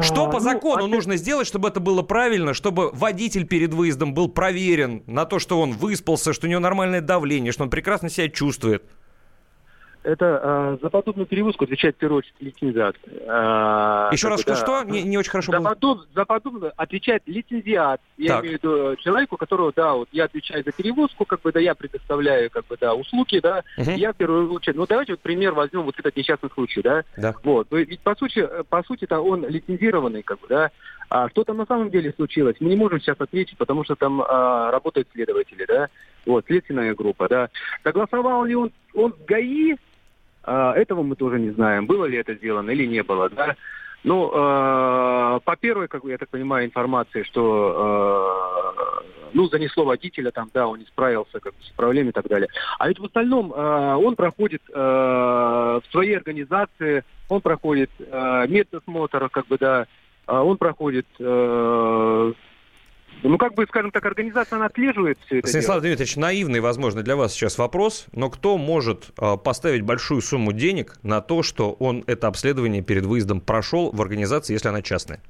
Speaker 3: Что по ну, закону нужно сделать, чтобы это было правильно, чтобы водитель перед выездом был проверен на то, что он выспался, что у него нормальное давление, что он прекрасно себя чувствует?
Speaker 13: Это э, за подобную перевозку отвечает в первую очередь лицензиат.
Speaker 3: Э, Еще раз, что, что? Не, не очень хорошо
Speaker 13: за
Speaker 3: было.
Speaker 13: Подоб, за подобную отвечает лицензиат. Я так. имею в виду человеку, которого, да, вот я отвечаю за перевозку, как бы, да, я предоставляю, как бы, да, услуги, да, угу. я в первую очередь, ну, давайте вот пример возьмем вот этот несчастный случай, да.
Speaker 3: Да.
Speaker 13: Вот, ну, ведь по сути, по сути-то он лицензированный, как бы, да, а что там на самом деле случилось, мы не можем сейчас ответить, потому что там а, работают следователи, да, вот, следственная группа, да. Согласовал ли он, он с ГАИ, этого мы тоже не знаем, было ли это сделано или не было, да. Ну, э, по первой, как я так понимаю, информации, что э, ну, занесло водителя, там, да, он не справился как с проблемами и так далее. А ведь в остальном э, он проходит э, в своей организации, он проходит э, медосмотр, как бы, да, он проходит э, ну, как бы, скажем так, организация, она отслеживает все это
Speaker 3: Станислав дело. Дмитриевич, наивный, возможно, для вас сейчас вопрос, но кто может э, поставить большую сумму денег на то, что он это обследование перед выездом прошел в организации, если она частная?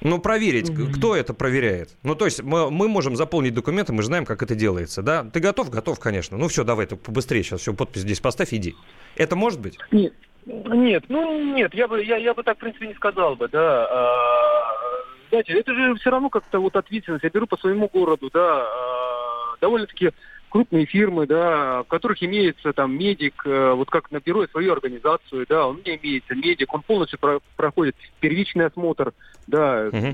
Speaker 3: Ну, проверить, mm-hmm. кто это проверяет. Ну, то есть мы, мы можем заполнить документы, мы знаем, как это делается, да? Ты готов? Готов, конечно. Ну, все, давай, ты побыстрее сейчас все, подпись здесь поставь, иди. Это может быть?
Speaker 13: Нет. Нет, ну нет, я бы, я, я бы так, в принципе, не сказал бы, да. Знаете, это же все равно как-то вот ответственность. Я беру по своему городу, да, а, довольно-таки крупные фирмы, да, в которых имеется там медик, э, вот как на бюро свою организацию, да, у меня имеется медик, он полностью про проходит первичный осмотр, да. Угу.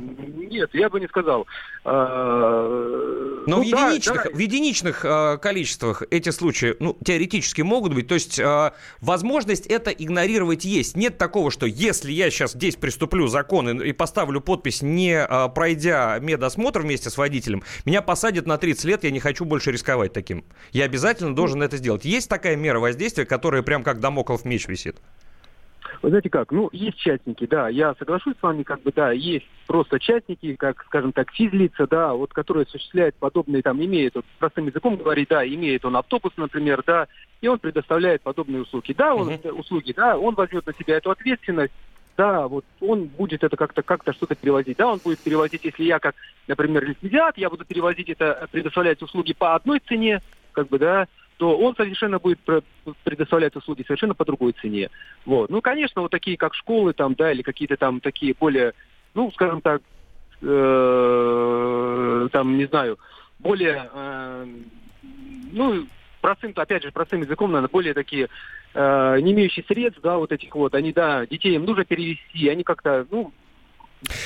Speaker 13: Нет, я бы не сказал.
Speaker 3: А, Но ну, в, единичных, да, в единичных а, количествах эти случаи, ну, теоретически могут быть. То есть а, возможность это игнорировать есть. Нет такого, что если я сейчас здесь приступлю закон и, и поставлю подпись, не а, пройдя медосмотр вместе с водителем, меня посадят на 30 лет, я не хочу больше рисковать таким таким. Я обязательно должен это сделать. Есть такая мера воздействия, которая прям как домоклов меч висит?
Speaker 13: Вы знаете как, ну, есть частники, да, я соглашусь с вами, как бы, да, есть просто частники, как, скажем так, физлица, да, вот, которые осуществляют подобные, там, имеет, вот, простым языком говорить, да, имеет он автобус, например, да, и он предоставляет подобные услуги. Да, он, uh-huh. услуги, да, он возьмет на себя эту ответственность, да, вот он будет это как-то как-то что-то перевозить. Да, он будет перевозить, если я как, например, лицензиат, я буду перевозить это, предоставлять услуги по одной цене, как бы, да, то он совершенно будет предоставлять услуги совершенно по другой цене. Вот. Ну, конечно, вот такие как школы там, да, или какие-то там такие более, ну, скажем так, э, там, не знаю, более, э, ну, простым, опять же, простым языком, наверное, более такие э, не имеющие средств, да, вот этих вот, они, да, детей им нужно перевести, они как-то, ну,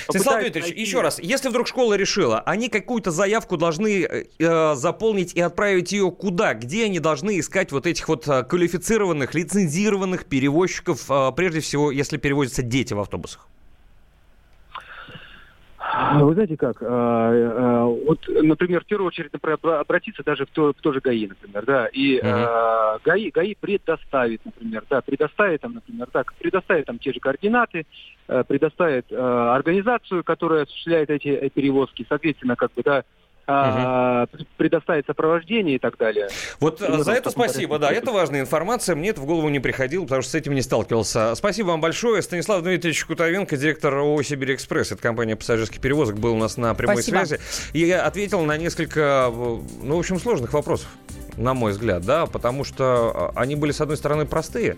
Speaker 3: Станислав Дмитриевич, найти... еще раз, если вдруг школа решила, они какую-то заявку должны э, э, заполнить и отправить ее куда? Где они должны искать вот этих вот э, квалифицированных, лицензированных перевозчиков, э, прежде всего, если перевозятся дети в автобусах?
Speaker 13: Вы знаете как, а, а, вот, например, в первую очередь обратиться даже в то, в то же ГАИ, например, да, и uh-huh. ГАИ, ГАИ предоставит, например, да, предоставит там, например, да, предоставит там те же координаты, предоставит организацию, которая осуществляет эти перевозки, соответственно, как бы, да, а, предоставить сопровождение и так далее.
Speaker 3: Вот за это спасибо, да, это важная информация, мне это в голову не приходило, потому что с этим не сталкивался. Спасибо вам большое. Станислав Дмитриевич Кутовенко, директор ООО «Сибирь Экспресс», это компания пассажирских перевозок, был у нас на прямой спасибо. связи. И ответил на несколько, ну, в общем, сложных вопросов, на мой взгляд, да, потому что а, они были, с одной стороны, простые,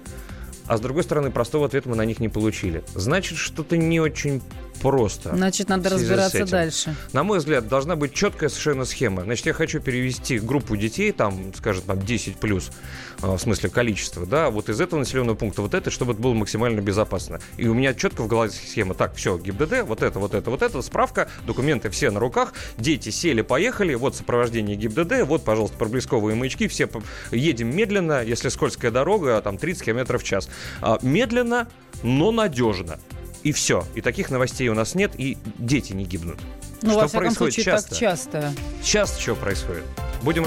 Speaker 3: а с другой стороны, простого ответа мы на них не получили. Значит, что-то не очень просто.
Speaker 2: Значит, надо разбираться дальше.
Speaker 3: На мой взгляд, должна быть четкая совершенно схема. Значит, я хочу перевести группу детей, там, скажем, там 10 плюс, в смысле количества, да, вот из этого населенного пункта вот это, чтобы это было максимально безопасно. И у меня четко в голове схема. Так, все, ГИБДД, вот это, вот это, вот это, справка, документы все на руках, дети сели, поехали, вот сопровождение ГИБДД, вот, пожалуйста, проблесковые маячки, все едем медленно, если скользкая дорога, там 30 км в час. А, медленно, но надежно. И все. И таких новостей у нас нет, и дети не гибнут.
Speaker 2: Ну, что во всяком происходит случае, часто? так часто.
Speaker 3: Часто что происходит? Будем...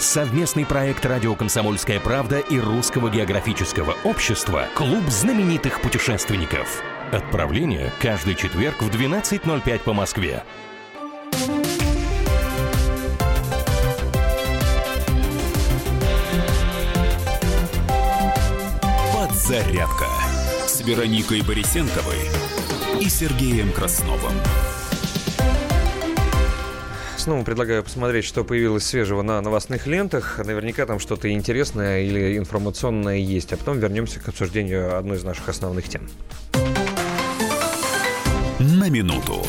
Speaker 14: Совместный проект «Радио Комсомольская правда» и Русского географического общества «Клуб знаменитых путешественников». Отправление каждый четверг в 12.05 по Москве.
Speaker 8: Подзарядка с Вероникой Борисенковой и Сергеем Красновым.
Speaker 3: Снова предлагаю посмотреть, что появилось свежего на новостных лентах. Наверняка там что-то интересное или информационное есть. А потом вернемся к обсуждению одной из наших основных тем
Speaker 8: на минуту.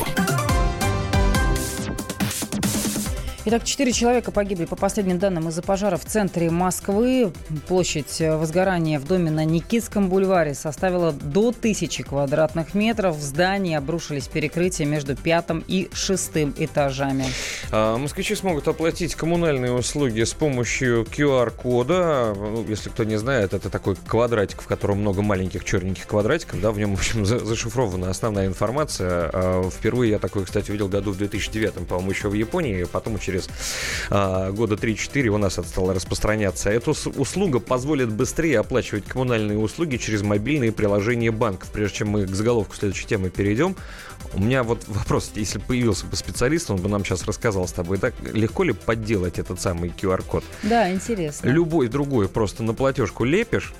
Speaker 2: Итак, четыре человека погибли, по последним данным, из-за пожара в центре Москвы. Площадь возгорания в доме на Никитском бульваре составила до тысячи квадратных метров. В здании обрушились перекрытия между пятым и шестым этажами.
Speaker 3: А, москвичи смогут оплатить коммунальные услуги с помощью QR-кода. Ну, если кто не знает, это такой квадратик, в котором много маленьких черненьких квадратиков. Да, в нем, в общем, зашифрована основная информация. А, впервые я такой, кстати, увидел году в 2009, по-моему, еще в Японии. Потом через через а, года 3-4 у нас это стало распространяться. Эта услуга позволит быстрее оплачивать коммунальные услуги через мобильные приложения банков. Прежде чем мы к заголовку следующей темы перейдем, у меня вот вопрос, если появился бы специалист, он бы нам сейчас рассказал с тобой, так легко ли подделать этот самый QR-код?
Speaker 2: Да, интересно.
Speaker 3: Любой другой просто на платежку лепишь,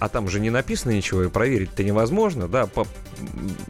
Speaker 3: а там же не написано ничего, и проверить-то невозможно, да, по,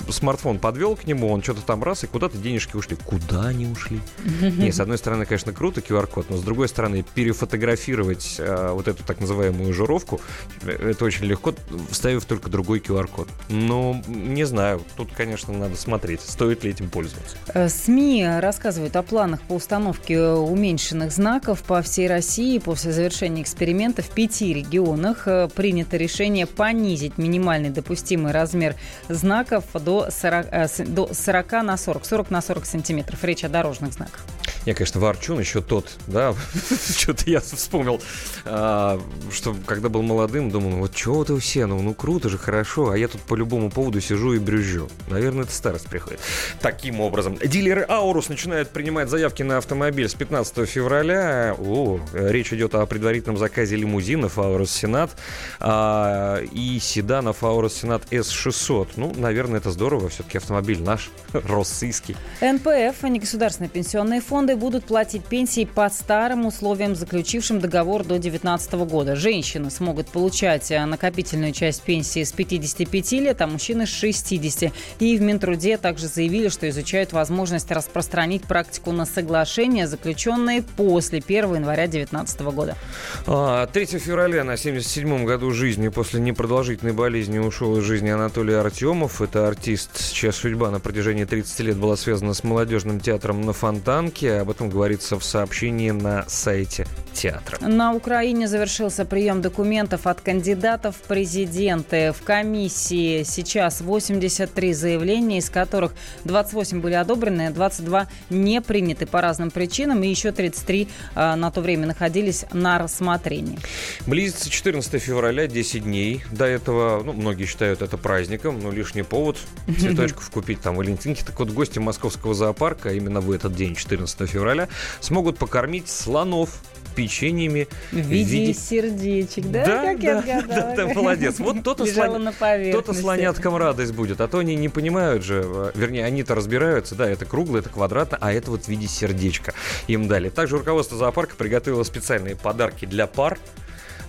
Speaker 3: смартфон подвел к нему, он что-то там раз, и куда-то денежки ушли. Куда они ушли? Не, с одной стороны, конечно, круто QR-код, но с другой стороны, перефотографировать э, вот эту так называемую жировку, э, это очень легко, вставив только другой QR-код. Но не знаю, тут, конечно, надо смотреть, стоит ли этим пользоваться.
Speaker 2: Э, СМИ рассказывают о планах по установке уменьшенных знаков по всей России. После завершения эксперимента в пяти регионах э, принято решение понизить минимальный допустимый размер знаков до 40, э, до 40 на 40, 40 на 40 сантиметров. Речь о дорожных знаках.
Speaker 3: Я, конечно, ворчун еще тот, да, что-то я вспомнил, а, что когда был молодым, думал, вот чего ты все, ну, ну круто же, хорошо, а я тут по любому поводу сижу и брюзжу. Наверное, это старость приходит. Таким образом, дилеры Аурус начинают принимать заявки на автомобиль с 15 февраля. О, речь идет о предварительном заказе лимузинов Аурус Сенат а, и седанов Аурус Сенат S600. Ну, наверное, это здорово, все-таки автомобиль наш, российский.
Speaker 2: НПФ, а не государственные пенсионные фонды, фонды будут платить пенсии по старым условиям, заключившим договор до 2019 года. Женщины смогут получать э, накопительную часть пенсии с 55 лет, а мужчины с 60. И в Минтруде также заявили, что изучают возможность распространить практику на соглашения, заключенные после 1 января 2019 года.
Speaker 3: 3 а, февраля на 77-м году жизни после непродолжительной болезни ушел из жизни Анатолий Артемов. Это артист, чья судьба на протяжении 30 лет была связана с молодежным театром на Фонтанке. Об этом говорится в сообщении на сайте театра.
Speaker 2: На Украине завершился прием документов от кандидатов в президенты. В комиссии сейчас 83 заявления, из которых 28 были одобрены, 22 не приняты по разным причинам, и еще 33 а, на то время находились на рассмотрении.
Speaker 3: Близится 14 февраля, 10 дней. До этого, ну, многие считают это праздником, но лишний повод цветочков купить там валентинки. Так вот, гости московского зоопарка именно в этот день, 14 февраля, смогут покормить слонов печеньями.
Speaker 2: В виде, в виде... сердечек, да?
Speaker 3: Да, как да, я да, да, молодец. Вот то-то, слон... то-то слоняткам радость будет, а то они не понимают же, э, вернее, они-то разбираются, да, это круглое, это квадратно, а это вот в виде сердечка им дали. Также руководство зоопарка приготовило специальные подарки для пар,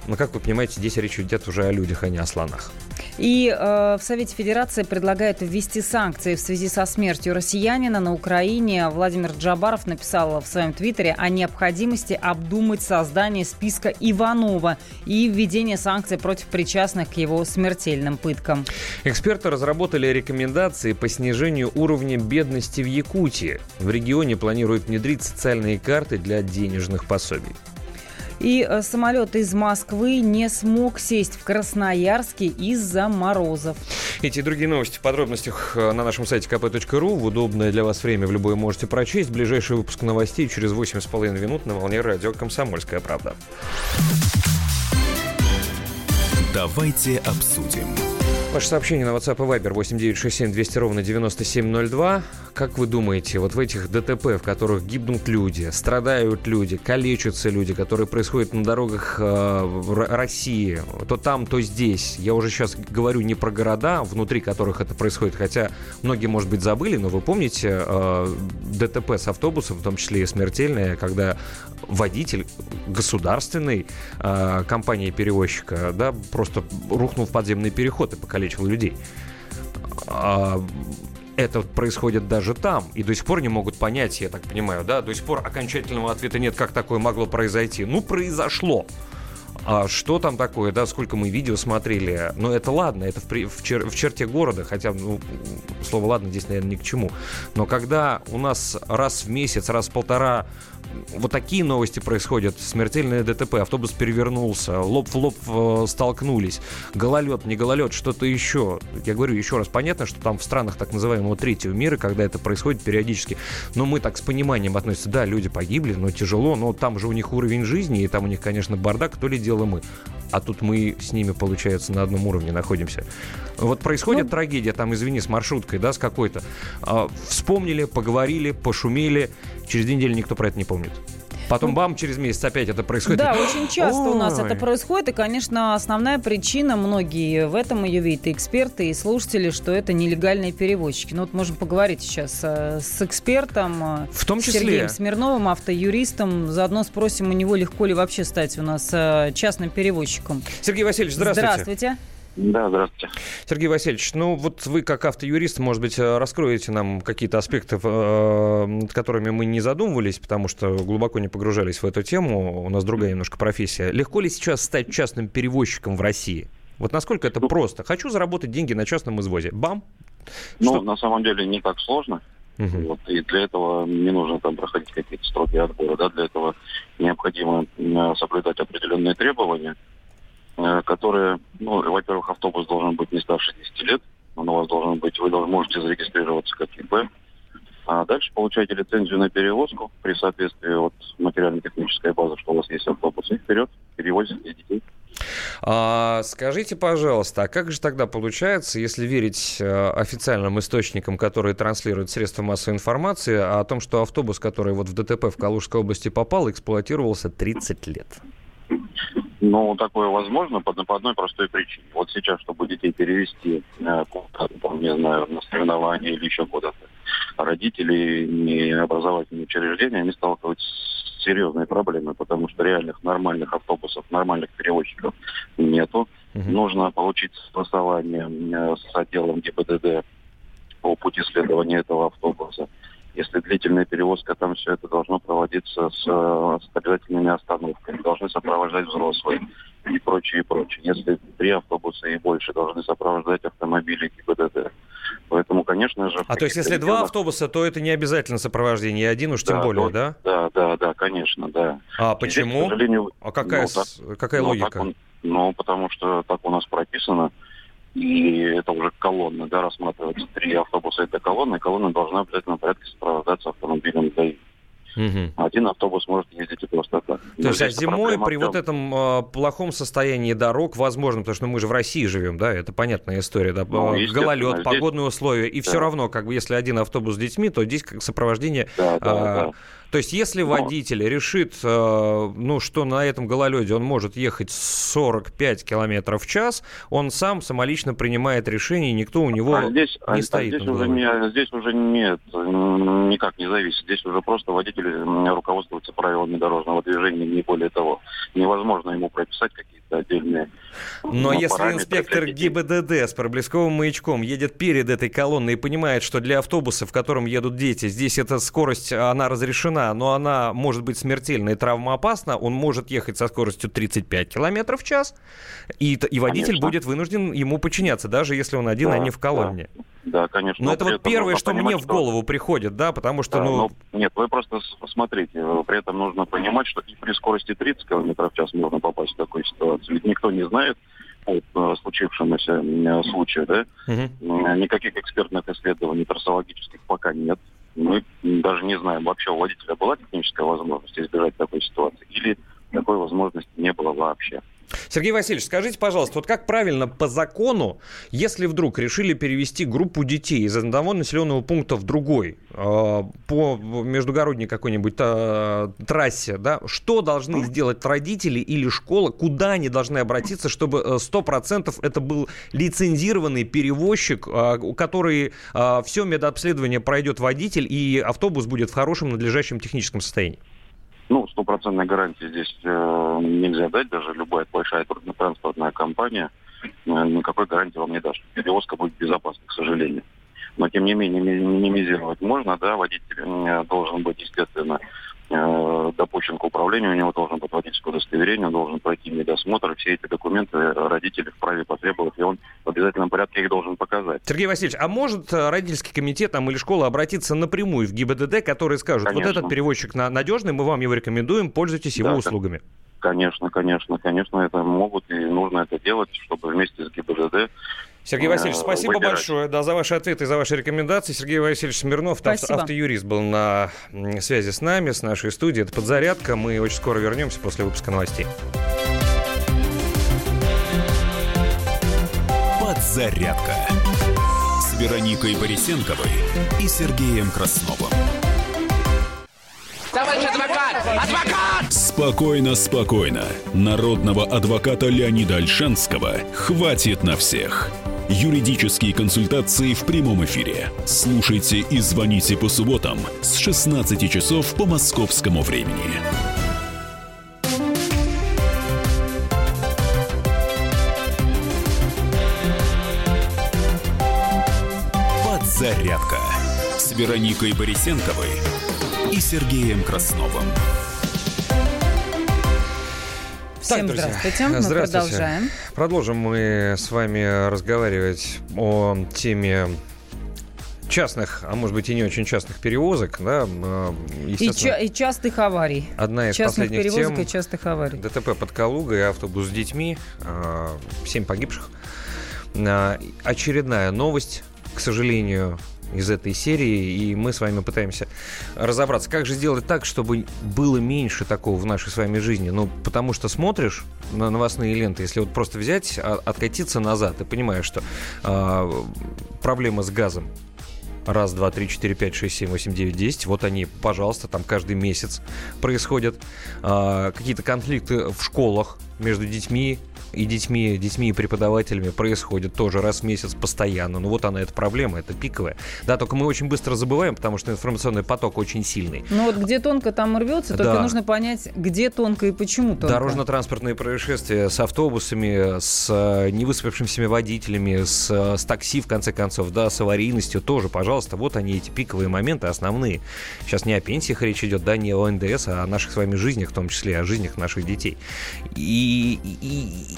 Speaker 3: но, как вы понимаете, здесь речь идет уже о людях, а не о слонах.
Speaker 2: И э, в Совете Федерации предлагают ввести санкции в связи со смертью россиянина на Украине. Владимир Джабаров написал в своем твиттере о необходимости обдумать создание списка Иванова и введение санкций против причастных к его смертельным пыткам.
Speaker 3: Эксперты разработали рекомендации по снижению уровня бедности в Якутии. В регионе планируют внедрить социальные карты для денежных пособий.
Speaker 2: И э, самолет из Москвы не смог сесть в Красноярске из-за морозов.
Speaker 3: Эти и другие новости в подробностях э, на нашем сайте kp.ru. В удобное для вас время в любое можете прочесть. Ближайший выпуск новостей через 8,5 минут на волне радио «Комсомольская правда».
Speaker 8: Давайте обсудим.
Speaker 3: Ваше сообщение на WhatsApp и Viber 8967 200 ровно 9702. Как вы думаете, вот в этих ДТП, в которых гибнут люди, страдают люди, калечатся люди, которые происходят на дорогах э, России, то там, то здесь. Я уже сейчас говорю не про города, внутри которых это происходит, хотя многие, может быть, забыли, но вы помните э, ДТП с автобусом, в том числе и смертельное, когда водитель государственной э, компании-перевозчика да, просто рухнул в подземный переход и покалечил людей. А, это происходит даже там, и до сих пор не могут понять, я так понимаю, да, до сих пор окончательного ответа нет, как такое могло произойти. Ну, произошло. А что там такое, да, сколько мы видео смотрели. Но это ладно, это в, в, чер, в черте города, хотя, ну, слово ладно здесь, наверное, ни к чему. Но когда у нас раз в месяц, раз в полтора вот такие новости происходят. Смертельное ДТП, автобус перевернулся, лоб в лоб э, столкнулись, гололед, не гололед, что-то еще. Я говорю еще раз, понятно, что там в странах так называемого третьего мира, когда это происходит периодически, но мы так с пониманием относимся, да, люди погибли, но тяжело, но там же у них уровень жизни, и там у них, конечно, бардак, то ли дело мы. А тут мы с ними, получается, на одном уровне находимся. Вот происходит ну, трагедия, там, извини, с маршруткой, да, с какой-то. А, вспомнили, поговорили, пошумели, через две недели никто про это не помнит. Потом бам, через месяц опять это происходит.
Speaker 2: Да, очень часто Ой. у нас это происходит. И, конечно, основная причина, многие в этом ее видят, и эксперты, и слушатели, что это нелегальные перевозчики. Ну вот можем поговорить сейчас э, с экспертом,
Speaker 3: э, в том числе.
Speaker 2: Сергеем Смирновым, автоюристом. Заодно спросим у него, легко ли вообще стать у нас э, частным перевозчиком.
Speaker 3: Сергей Васильевич, здравствуйте.
Speaker 2: Здравствуйте.
Speaker 15: Да, здравствуйте.
Speaker 3: Сергей Васильевич, ну вот вы как автоюрист, может быть, э, раскроете нам какие-то аспекты, э, над которыми мы не задумывались, потому что глубоко не погружались в эту тему, у нас другая немножко профессия. Легко ли сейчас стать частным перевозчиком в России? Вот насколько это ну, просто? Хочу заработать деньги на частном извозе. Бам!
Speaker 15: Ну, Что? на самом деле не так сложно. Угу. Вот, и для этого не нужно там проходить какие-то строгие отборы. Да? Для этого необходимо соблюдать определенные требования – которые, ну, во-первых, автобус должен быть не старше 10 лет, он у вас должен быть, вы можете зарегистрироваться как ИП, а дальше получаете лицензию на перевозку при соответствии вот материально-технической базы, что у вас есть автобус, и вперед перевозите детей.
Speaker 3: А, скажите, пожалуйста, а как же тогда получается, если верить э, официальным источникам, которые транслируют средства массовой информации, о том, что автобус, который вот в ДТП в Калужской области попал, эксплуатировался 30 лет?
Speaker 15: Ну, такое возможно по, по одной простой причине. Вот сейчас, чтобы детей перевести, э, там, не знаю, на соревнования или еще куда-то, родители не образовательные учреждения, они сталкиваются с серьезной проблемой, потому что реальных нормальных автобусов, нормальных перевозчиков нету. Угу. Нужно получить согласование э, с отделом ГИБДД по пути следования этого автобуса. Если длительная перевозка, там все это должно проводиться с, э, с обязательными остановками. Должны сопровождать взрослые и прочее, и прочее. Если три автобуса и больше должны сопровождать автомобили ГИБДД. Поэтому, конечно же...
Speaker 3: А то есть, если два автобуса, то это не обязательно сопровождение, один уж тем
Speaker 15: да,
Speaker 3: более,
Speaker 15: ну,
Speaker 3: да?
Speaker 15: Да, да, да, конечно, да.
Speaker 3: А
Speaker 15: И
Speaker 3: почему?
Speaker 15: Здесь, к сожалению,
Speaker 3: А какая,
Speaker 15: ну, так-
Speaker 3: какая
Speaker 15: ну,
Speaker 3: логика?
Speaker 15: так он- ну, потому что так у нас прописано, и это уже колонны, да, рассматриваются три автобуса, это колонны, колонна должна в обязательном порядке сопровождаться автомобилем ДАИ.
Speaker 3: Мгм.
Speaker 15: Один автобус может ездить и просто так.
Speaker 3: То есть, а зимой при
Speaker 15: в
Speaker 3: вот этом э, плохом состоянии дорог, возможно, потому что мы же в России живем, да, это понятная история, да,
Speaker 15: Ну,
Speaker 3: э,
Speaker 15: естественно,
Speaker 3: гололед,
Speaker 15: здесь-
Speaker 3: погодные условия, и все
Speaker 15: Да.
Speaker 3: равно, как бы, если один автобус с детьми, то здесь как сопровождение.
Speaker 15: Да, да,
Speaker 3: а,
Speaker 15: да.
Speaker 3: То есть, если
Speaker 15: Но-
Speaker 3: водитель решит, э, ну, что на этом гололеде он может ехать 45 километров в час, он сам самолично принимает решение, и никто у него
Speaker 15: А здесь, а-
Speaker 3: не
Speaker 15: а
Speaker 3: стоит.
Speaker 15: здесь
Speaker 3: над
Speaker 15: уже, не, здесь уже нет, никак не зависит. Здесь уже просто водитель руководствуется правилами дорожного движения, не более того. Невозможно ему прописать какие-то отдельные
Speaker 3: Но
Speaker 15: ну,
Speaker 3: если
Speaker 15: параметры
Speaker 3: инспектор. ГИБДД с проблесковым маячком едет перед этой колонной и понимает, что для автобуса, в котором едут дети, здесь эта скорость, она разрешена, но она может быть смертельна и травмоопасна, он может ехать со скоростью 35 километров в час, и, и водитель
Speaker 15: Конечно.
Speaker 3: будет вынужден ему подчиняться, даже если он один,
Speaker 15: Да,
Speaker 3: а не в колонне.
Speaker 15: Да, конечно.
Speaker 3: Но
Speaker 15: но
Speaker 3: это вот первое, что
Speaker 15: понимать,
Speaker 3: мне в голову приходит, да, потому что,
Speaker 15: Да,
Speaker 3: ну,
Speaker 15: но- нет, вы просто смотрите, при этом нужно понимать, что и при скорости 30 км в час можно попасть в такую ситуацию. Ведь никто не знает о э, случившемуся э, случае, да? Никаких экспертных исследований трассологических пока нет. Мы даже не знаем, вообще у водителя была техническая возможность избежать такой ситуации или такой возможности не было вообще.
Speaker 3: Сергей Васильевич, скажите, пожалуйста, вот как правильно по закону, если вдруг решили перевести группу детей из одного населенного пункта в другой, э, по междугородней какой-нибудь э, трассе, да, что должны сделать родители или школа, куда они должны обратиться, чтобы э, 100% это был лицензированный перевозчик, э, у который все медобследование пройдет водитель, и автобус будет в хорошем надлежащем техническом состоянии?
Speaker 15: Ну, стопроцентной гарантии здесь э, нельзя дать, даже любая большая труднотранспортная компания э, никакой гарантии вам не даст. Перевозка будет безопасна, к сожалению. Но, тем не менее, ми- минимизировать можно, да, водитель должен быть, естественно, э, допущен к управлению, у него должен быть водительское удостоверение, он должен пройти медосмотр, все эти документы родители вправе потребовать, и он в обязательном порядке их должен показать.
Speaker 3: Сергей Васильевич, а может родительский комитет там, или школа обратиться напрямую в ГИБДД, которые скажут, вот
Speaker 15: Конечно.
Speaker 3: этот перевозчик на- надежный, мы вам его рекомендуем, пользуйтесь его
Speaker 15: Да,
Speaker 3: услугами.
Speaker 15: Конечно, конечно, конечно, это могут и нужно это делать, чтобы вместе с ГИБДД
Speaker 3: Сергей
Speaker 15: э,
Speaker 3: Васильевич, спасибо
Speaker 15: выбирать.
Speaker 3: большое да, за ваши ответы и за ваши рекомендации. Сергей Васильевич Смирнов,
Speaker 2: Спасибо.
Speaker 3: автоюрист, был на связи с нами, с нашей студией. Это «Подзарядка». Мы очень скоро вернемся после выпуска новостей.
Speaker 8: Подзарядка с Вероникой Борисенковой и Сергеем Красновым.
Speaker 16: Товарищ адвокат! Адвокат!
Speaker 8: Спокойно, спокойно. Народного адвоката Леонида Альшанского хватит на всех. Юридические консультации в прямом эфире. Слушайте и звоните по субботам с 16 часов по московскому времени. Подзарядка с Вероникой Борисенковой и Сергеем Красновым.
Speaker 2: Всем
Speaker 3: друзья,
Speaker 2: здравствуйте. Мы
Speaker 3: здравствуйте.
Speaker 2: продолжаем.
Speaker 3: Продолжим мы с вами разговаривать о теме частных, а может быть и не очень частных перевозок, да, э,
Speaker 2: И, ча- и частых аварий.
Speaker 3: одна из
Speaker 2: Частных
Speaker 3: последних
Speaker 2: перевозок
Speaker 3: тем
Speaker 2: и частых аварий.
Speaker 3: ДТП под Калугой, автобус с детьми, э, семь погибших. Э, Очередная новость, к сожалению, из этой серии, и мы с вами пытаемся разобраться, как же сделать так, чтобы было меньше такого в нашей с вами жизни. Ну, потому что смотришь на новостные ленты, если вот просто взять, а- откатиться назад, ты понимаешь, что э, проблема с газом Раз, два, три, четыре, пять, шесть, семь, восемь, девять, десять. Вот они, пожалуйста, там каждый месяц происходят. А, какие-то конфликты в школах между детьми и детьми, детьми и преподавателями происходят тоже раз в месяц постоянно. Ну вот она, эта проблема, это пиковая. Да, только мы очень быстро забываем, потому что информационный поток очень сильный.
Speaker 2: Ну вот где тонко, там рвется, только
Speaker 3: Да.
Speaker 2: нужно понять, где тонко и почему тонко.
Speaker 3: Дорожно-транспортные происшествия с автобусами, с э, невыспавшимися водителями, с, э, с такси, в конце концов, да, с аварийностью тоже, пожалуйста, вот они, эти пиковые моменты основные. Сейчас не о пенсиях речь идет, да, не о НДС, а о наших с вами жизнях, в том числе о жизнях наших детей. И, и-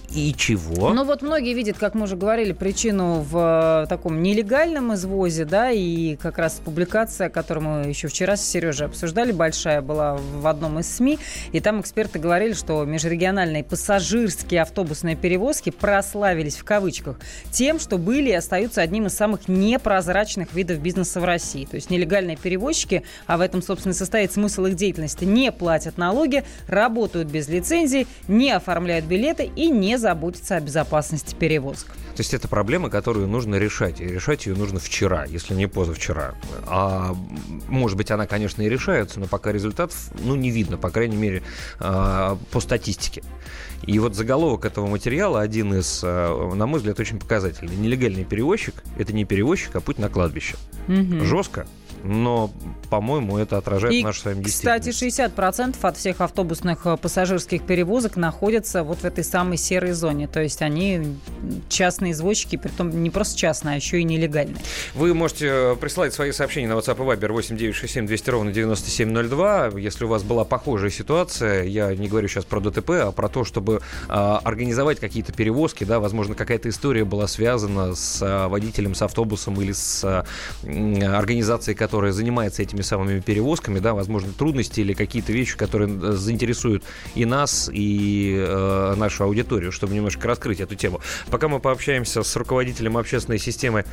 Speaker 3: И чего?
Speaker 2: Ну вот многие видят, как мы уже говорили, причину в э, таком нелегальном извозе, да, и как раз публикация, которую мы еще вчера с Сережей обсуждали, большая была в одном из СМИ, и там эксперты говорили, что межрегиональные пассажирские автобусные перевозки прославились в кавычках тем, что были и остаются одним из самых непрозрачных видов бизнеса в России. То есть нелегальные перевозчики, а в этом, собственно, состоит смысл их деятельности, не платят налоги, работают без лицензии, не оформляют билеты и не заботиться о безопасности перевозок.
Speaker 3: То есть это проблема, которую нужно решать. И решать ее нужно вчера, если не позавчера. А может быть, она, конечно, и решается, но пока результатов ну, не видно, по крайней мере, а, по статистике. И вот заголовок этого материала один из, а, на мой взгляд, очень показательный. Нелегальный перевозчик – это не перевозчик, а путь на кладбище. Угу. Жестко, но, по-моему, это отражает
Speaker 2: и,
Speaker 3: нашу с вами
Speaker 2: Кстати, 60% от всех автобусных э, пассажирских перевозок находятся вот в этой самой серой зоне. То есть они частные извозчики, притом не просто частные, а еще и нелегальные.
Speaker 3: Вы можете э, присылать свои сообщения на WhatsApp и Viber 8967 200 ровно 9702. Если у вас была похожая ситуация, я не говорю сейчас про ДТП, а про то, чтобы а, организовать какие-то перевозки, да, возможно, какая-то история была связана с а, водителем, с автобусом или с а, организацией, которая которая занимается этими самыми перевозками, да, возможно, трудности или какие-то вещи, которые э, заинтересуют и нас, и э, нашу аудиторию, чтобы немножко раскрыть эту тему. Пока мы пообщаемся с руководителем общественной системы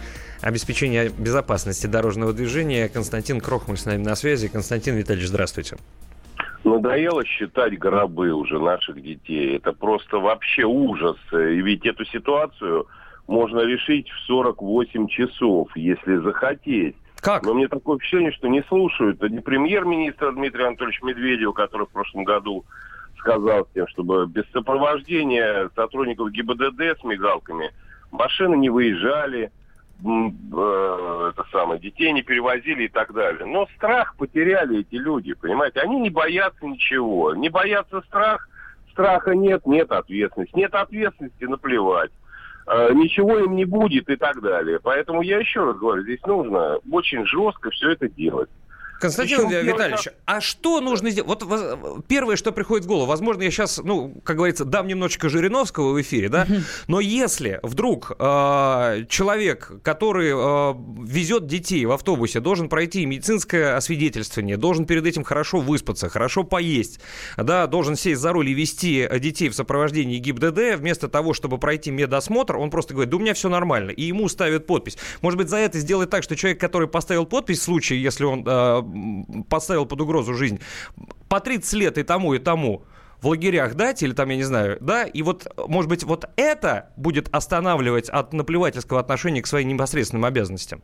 Speaker 3: обеспечения безопасности дорожного движения Константин Крохмаль с нами на связи. Константин Витальевич, здравствуйте.
Speaker 17: Надоело считать гробы уже наших детей. Это просто вообще ужас. И ведь эту ситуацию можно решить в 48 часов, если захотеть.
Speaker 3: Как?
Speaker 17: Но мне такое впечатление, что не слушают. Это не премьер-министр Дмитрий Анатольевич Медведев, который в прошлом году сказал с тем, чтобы без сопровождения сотрудников ГИБДД с мигалками машины не выезжали, э, это самое, детей не перевозили и так далее. Но страх потеряли эти люди, понимаете? Они не боятся ничего. Не боятся страх, страха нет, нет ответственности. Нет ответственности, наплевать. Э, ничего им не будет и так далее. Поэтому я еще раз говорю, здесь нужно очень жестко все это делать.
Speaker 3: Константин Еще Витальевич, а что нужно сделать? Вот первое, что приходит в голову, возможно, я сейчас, ну, как говорится, дам немножечко Жириновского в эфире, да, но если вдруг э, человек, который э, везет детей в автобусе, должен пройти медицинское освидетельствование, должен перед этим хорошо выспаться, хорошо поесть, да, должен сесть за руль и вести детей в сопровождении ГИБДД, вместо того, чтобы пройти медосмотр, он просто говорит, да у меня все нормально, и ему ставят подпись. Может быть, за это сделать так, что человек, который поставил подпись в случае, если он э, поставил под угрозу жизнь по 30 лет и тому, и тому в лагерях дать, или там, я не знаю, да, и вот, может быть, вот это будет останавливать от наплевательского отношения к своим непосредственным обязанностям?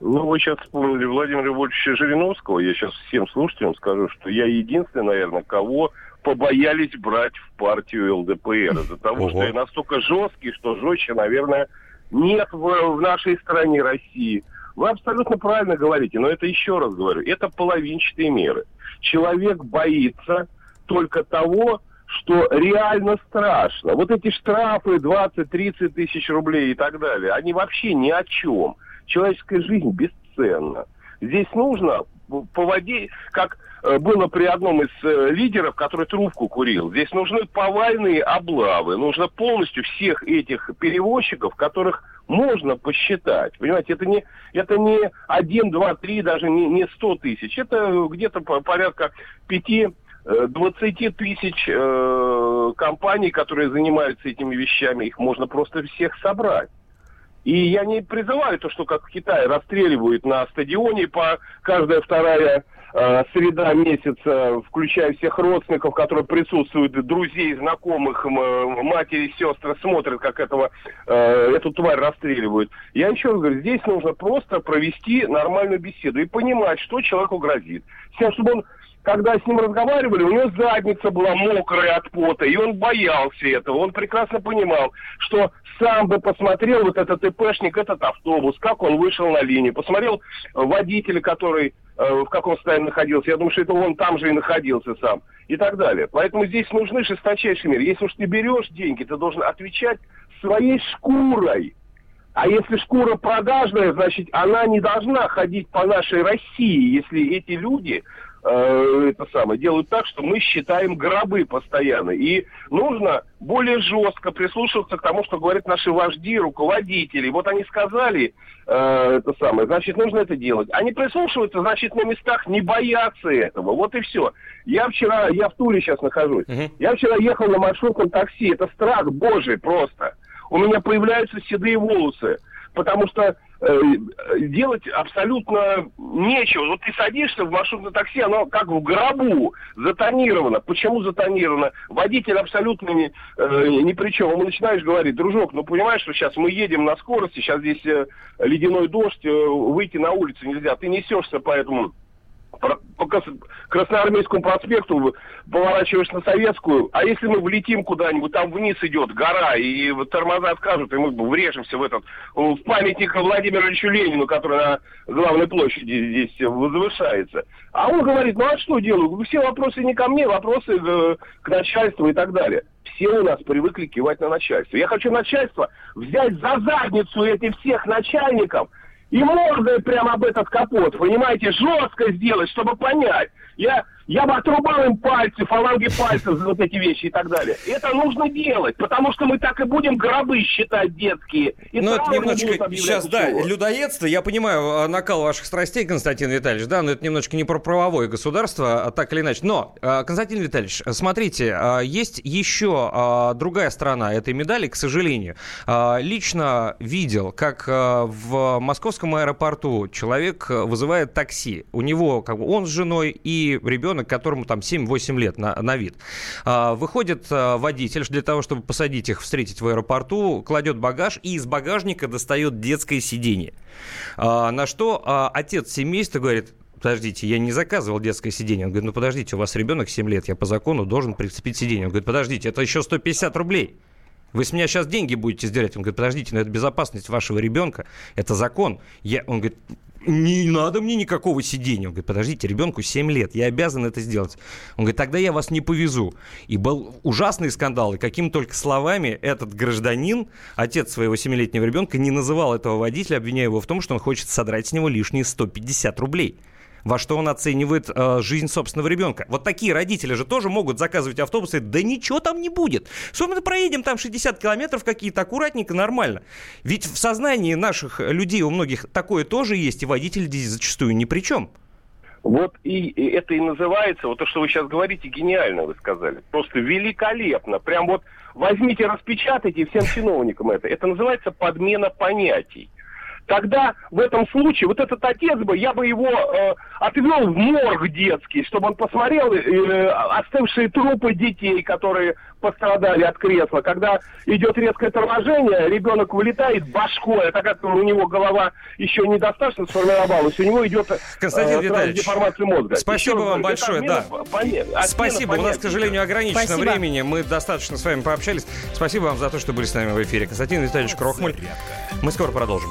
Speaker 17: Ну, вы сейчас вспомнили Владимира Львовича Жириновского. Я сейчас всем слушателям скажу, что я единственный, наверное, кого побоялись брать в партию ЛДПР. Из-за того, Ого. что я настолько жесткий, что жестче, наверное, нет в, в нашей стране России. Вы абсолютно правильно говорите, но это еще раз говорю, это половинчатые меры. Человек боится только того, что реально страшно. Вот эти штрафы 20-30 тысяч рублей и так далее, они вообще ни о чем. Человеческая жизнь бесценна. Здесь нужно по воде, как э, было при одном из э, лидеров, который трубку курил. Здесь нужны повальные облавы. Нужно полностью всех этих перевозчиков, которых можно посчитать. Понимаете, это не, это не 1, 2, 3, даже не, не 100 тысяч. Это где-то порядка 5 20 э, тысяч э, компаний, которые занимаются этими вещами, их можно просто всех собрать. И я не призываю то, что как в Китае расстреливают на стадионе по каждая вторая среда месяца, включая всех родственников, которые присутствуют, друзей, знакомых, матери, сестры, смотрят, как этого, э, эту тварь расстреливают. Я еще раз говорю, здесь нужно просто провести нормальную беседу и понимать, что человеку грозит. С тем, чтобы он когда с ним разговаривали, у него задница была мокрая от пота, и он боялся этого. Он прекрасно понимал, что сам бы посмотрел вот этот ИПшник, этот автобус, как он вышел на линию, посмотрел водителя, который э, в каком состоянии находился. Я думаю, что это он там же и находился сам. И так далее. Поэтому здесь нужны жесточайшие меры. Если уж ты берешь деньги, ты должен отвечать своей шкурой. А если шкура продажная, значит, она не должна ходить по нашей России, если эти люди э, это самое, делают так, что мы считаем гробы постоянно. И нужно более жестко прислушиваться к тому, что говорят наши вожди, руководители. Вот они сказали э, это самое, значит, нужно это делать. Они прислушиваются, значит, на местах не боятся этого. Вот и все. Я вчера, я в Туле сейчас нахожусь. Uh-huh. Я вчера ехал на маршрутном такси. Это страх божий просто. У меня появляются седые волосы. Потому что делать абсолютно нечего. Вот ты садишься в маршрутное такси, оно как в гробу, затонировано. Почему затонировано? Водитель абсолютно ни, э, ни при чем. Ему начинаешь говорить, дружок, ну понимаешь, что сейчас мы едем на скорости, сейчас здесь э, ледяной дождь, э, выйти на улицу нельзя. Ты несешься по этому по Красноармейскому проспекту поворачиваешь на Советскую, а если мы влетим куда-нибудь, там вниз идет гора, и тормоза откажут, и мы врежемся в этот, в памятник Владимиру Ильичу Ленину, который на главной площади здесь возвышается. А он говорит, ну а что делаю? Все вопросы не ко мне, вопросы к начальству и так далее. Все у нас привыкли кивать на начальство. Я хочу начальство взять за задницу этих всех начальников – и мордой прямо об этот капот, понимаете, жестко сделать, чтобы понять. Я я бы отрубал им пальцы, фаланги пальцев за вот эти вещи и так далее. Это нужно делать, потому что мы так и будем гробы считать детские. И
Speaker 3: ну, это немножечко сейчас, да, людоедство. Я понимаю а, накал ваших страстей, Константин Витальевич, да, но это немножечко не про правовое государство, а так или иначе. Но, а, Константин Витальевич, смотрите, а, есть еще другая сторона этой медали, к сожалению. Лично видел, как в московском аэропорту человек вызывает такси. У него, как бы, он с женой и ребенок которому там 7-8 лет на, на вид. А, выходит а, водитель для того, чтобы посадить их, встретить в аэропорту, кладет багаж и из багажника достает детское сиденье. А, на что отец семейства говорит, подождите, я не заказывал детское сиденье. Он говорит, ну подождите, у вас ребенок 7 лет, я по закону должен прицепить сиденье. Он говорит, подождите, это еще 150 рублей. Вы с меня сейчас деньги будете сдирать. Он говорит, подождите, но это безопасность вашего ребенка, это закон. Я, он говорит, не надо мне никакого сидения. Он говорит, подождите, ребенку 7 лет, я обязан это сделать. Он говорит, тогда я вас не повезу. И был ужасный скандал, и каким только словами этот гражданин, отец своего 7-летнего ребенка, не называл этого водителя, обвиняя его в том, что он хочет содрать с него лишние 150 рублей во что он оценивает э, жизнь собственного ребенка. Вот такие родители же тоже могут заказывать автобусы, да ничего там не будет. Собственно, проедем там 60 километров какие-то аккуратненько, нормально. Ведь в сознании наших людей у многих такое тоже есть, и водители здесь зачастую ни при чем.
Speaker 17: Вот и, и это и называется, вот то, что вы сейчас говорите, гениально вы сказали. Просто великолепно. Прям вот возьмите, распечатайте всем чиновникам это. Это называется подмена понятий тогда в этом случае вот этот отец бы, я бы его э, отвел в морг детский, чтобы он посмотрел э, остывшие трупы детей, которые пострадали от кресла. Когда идет резкое торможение, ребенок вылетает башкой, а так как у него голова еще недостаточно сформировалась, у него идет
Speaker 3: Константин э, деформация мозга. Спасибо еще вам большое, да. Понят, Спасибо, понятия. у нас, к сожалению, ограничено Спасибо. времени, мы достаточно с вами пообщались. Спасибо вам за то, что были с нами в эфире. Константин Витальевич Крохмаль. Мы скоро продолжим.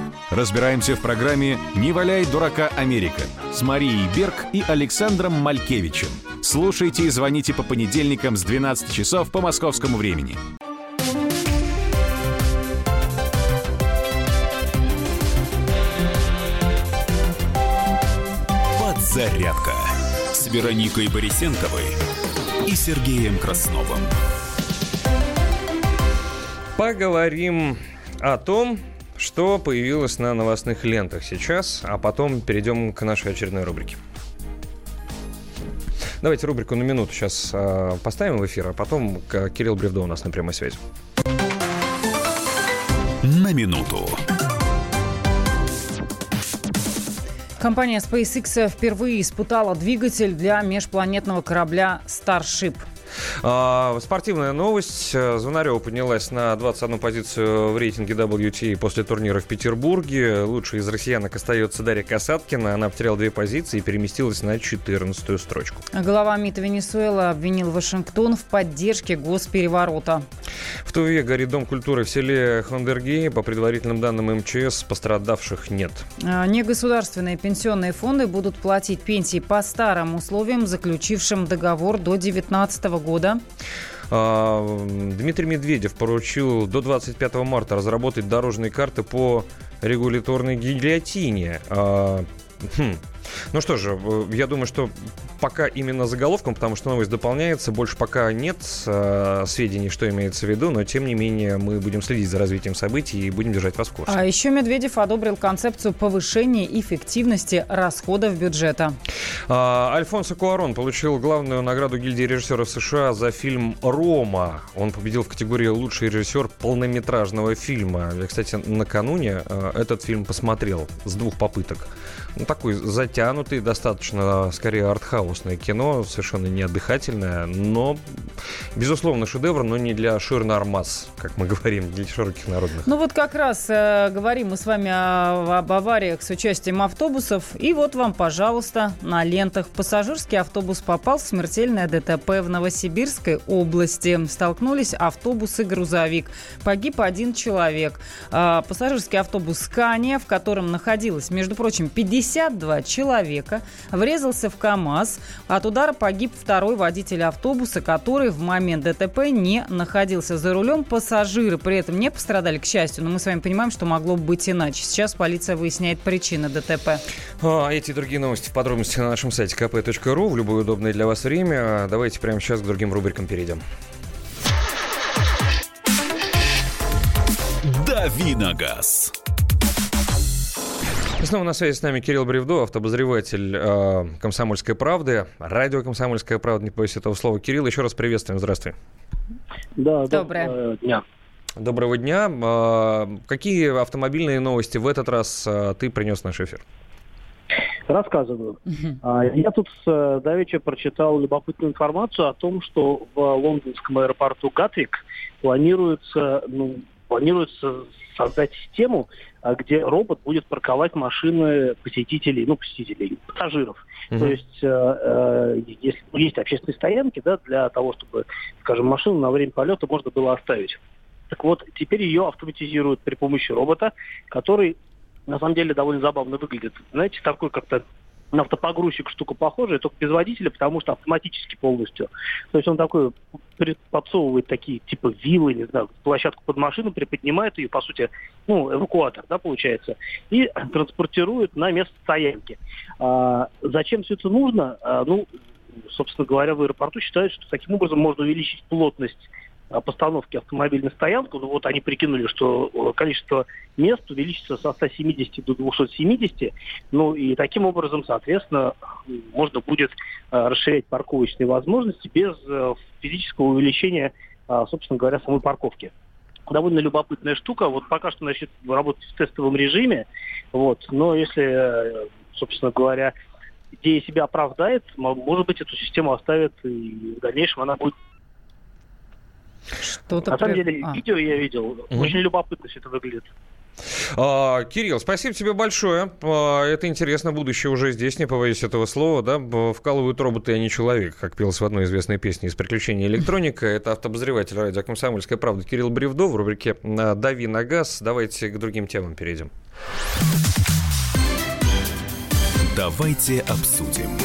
Speaker 8: Разбираемся в программе «Не валяй дурака Америка» с Марией Берг и Александром Малькевичем. Слушайте и звоните по понедельникам с 12 часов по московскому времени. «Подзарядка» с Вероникой Борисенковой и Сергеем Красновым.
Speaker 3: Поговорим о том, что появилось на новостных лентах сейчас, а потом перейдем к нашей очередной рубрике. Давайте рубрику на минуту сейчас э, поставим в эфир, а потом Кирилл Бревдо у нас на прямой связи.
Speaker 8: На минуту.
Speaker 2: Компания SpaceX впервые испытала двигатель для межпланетного корабля Starship.
Speaker 3: А, спортивная новость. Звонарева поднялась на 21 позицию в рейтинге WTA после турнира в Петербурге. Лучшей из россиянок остается Дарья Касаткина. Она потеряла две позиции и переместилась на 14 строчку.
Speaker 2: Глава МИД Венесуэлы обвинил Вашингтон в поддержке госпереворота.
Speaker 3: В Туве горит Дом культуры в селе Хондергей. По предварительным данным МЧС, пострадавших нет.
Speaker 2: А, негосударственные пенсионные фонды будут платить пенсии по старым условиям, заключившим договор до 2019 года.
Speaker 3: А, Дмитрий Медведев поручил до 25 марта разработать дорожные карты по регуляторной гильотине. Хм. Ну что же, я думаю, что пока именно заголовком, потому что новость дополняется, больше пока нет э, сведений, что имеется в виду, но тем не менее мы будем следить за развитием событий и будем держать вас в курсе.
Speaker 2: А еще Медведев одобрил концепцию повышения эффективности расходов бюджета.
Speaker 3: А, Альфонсо Куарон получил главную награду гильдии режиссеров США за фильм «Рома». Он победил в категории «Лучший режиссер полнометражного фильма». Я, кстати, накануне э, этот фильм посмотрел с двух попыток. Ну, такой затянутый, достаточно, скорее, артхаусное кино, совершенно не отдыхательное, но, безусловно, шедевр, но не для ширнармас, как мы говорим, для широких народных.
Speaker 2: Ну вот как раз э, говорим мы с вами о, об авариях с участием автобусов, и вот вам, пожалуйста, на лентах. Пассажирский автобус попал в смертельное ДТП в Новосибирской области. Столкнулись автобус и грузовик. Погиб один человек. Э, пассажирский автобус «Скания», в котором находилось, между прочим, 50 52 человека, врезался в КАМАЗ. От удара погиб второй водитель автобуса, который в момент ДТП не находился за рулем. Пассажиры при этом не пострадали, к счастью, но мы с вами понимаем, что могло быть иначе. Сейчас полиция выясняет причины ДТП.
Speaker 3: А, эти и другие новости в подробности на нашем сайте kp.ru в любое удобное для вас время. Давайте прямо сейчас к другим рубрикам перейдем.
Speaker 8: Давиногаз.
Speaker 3: Снова на связи с нами Кирилл Бревдо, автобозреватель э, «Комсомольской правды», радио «Комсомольская правда», не боюсь этого слова. Кирилл, еще раз приветствуем, здравствуй.
Speaker 9: Да, Доброе. доброго дня.
Speaker 3: Доброго дня. Э, какие автомобильные новости в этот раз э, ты принес в наш эфир?
Speaker 9: Рассказываю. Uh-huh. Я тут с давеча прочитал любопытную информацию о том, что в лондонском аэропорту Гатвик планируется, ну, планируется создать систему, где робот будет парковать машины посетителей, ну, посетителей, пассажиров. Mm-hmm. То есть, э, э, если есть общественные стоянки, да, для того, чтобы, скажем, машину на время полета можно было оставить. Так вот, теперь ее автоматизируют при помощи робота, который на самом деле довольно забавно выглядит. Знаете, такой как-то на автопогрузчик штука похожая, только без водителя, потому что автоматически полностью. То есть он такой подсовывает такие типа вилы, не знаю, площадку под машину, приподнимает ее, по сути, ну, эвакуатор, да, получается, и транспортирует на место стоянки. А, зачем все это нужно? А, ну, собственно говоря, в аэропорту считают, что таким образом можно увеличить плотность постановки автомобиля на стоянку, ну вот они прикинули, что э, количество мест увеличится со 170 до 270, ну и таким образом, соответственно, можно будет э, расширять парковочные возможности без э, физического увеличения, собственно говоря, самой парковки довольно любопытная штука. Вот пока что, значит, работать в тестовом режиме, вот, но если, собственно говоря, идея себя оправдает, может быть, эту систему оставят и в дальнейшем она будет что-то На самом деле, а. видео я видел. Угу. Очень любопытно все это выглядит.
Speaker 3: А, Кирилл, спасибо тебе большое. А, это интересно, будущее уже здесь, не побоюсь этого слова, да, вкалывают роботы, а не человек, как пелось в одной известной песне из «Приключений электроника». Это автообозреватель радио «Комсомольская правда» Кирилл Бревдо в рубрике «Дави на газ». Давайте к другим темам перейдем.
Speaker 8: Давайте обсудим.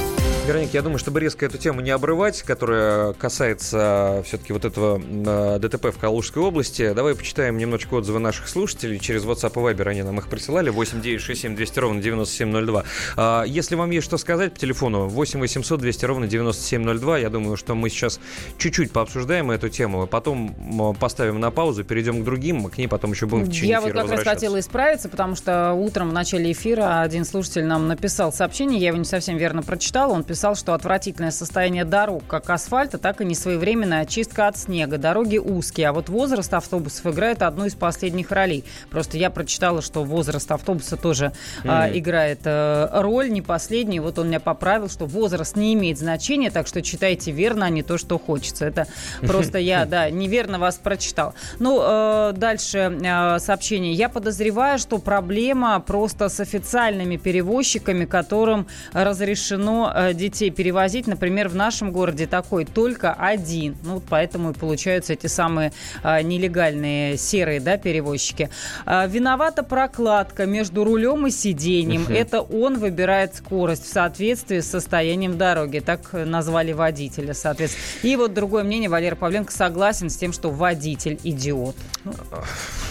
Speaker 3: Вероника, я думаю, чтобы резко эту тему не обрывать, которая касается все-таки вот этого э, ДТП в Калужской области, давай почитаем немножечко отзывы наших слушателей. Через WhatsApp и Viber они нам их присылали. 8 9 6 7 200 ровно 9702. А, если вам есть что сказать по телефону, 8 800 200 ровно 9702. Я думаю, что мы сейчас чуть-чуть пообсуждаем эту тему, а потом поставим на паузу, перейдем к другим, мы к ней потом еще будем в течение
Speaker 2: Я вот как раз хотела исправиться, потому что утром в начале эфира один слушатель нам написал сообщение, я его не совсем верно прочитала. Он писал написал, что отвратительное состояние дорог, как асфальта, так и несвоевременная очистка от снега. Дороги узкие, а вот возраст автобусов играет одну из последних ролей. Просто я прочитала, что возраст автобуса тоже mm. а, играет а, роль, не последний. Вот он меня поправил, что возраст не имеет значения, так что читайте верно, а не то, что хочется. Это просто я, да, неверно вас прочитал. Ну, э, дальше э, сообщение. Я подозреваю, что проблема просто с официальными перевозчиками, которым разрешено э, детей перевозить. Например, в нашем городе такой только один. Ну, поэтому и получаются эти самые э, нелегальные серые да, перевозчики. Э, виновата прокладка между рулем и сиденьем. Это он выбирает скорость в соответствии с состоянием дороги. Так назвали водителя, соответственно. И вот другое мнение, Валерий Павленко согласен с тем, что водитель идиот.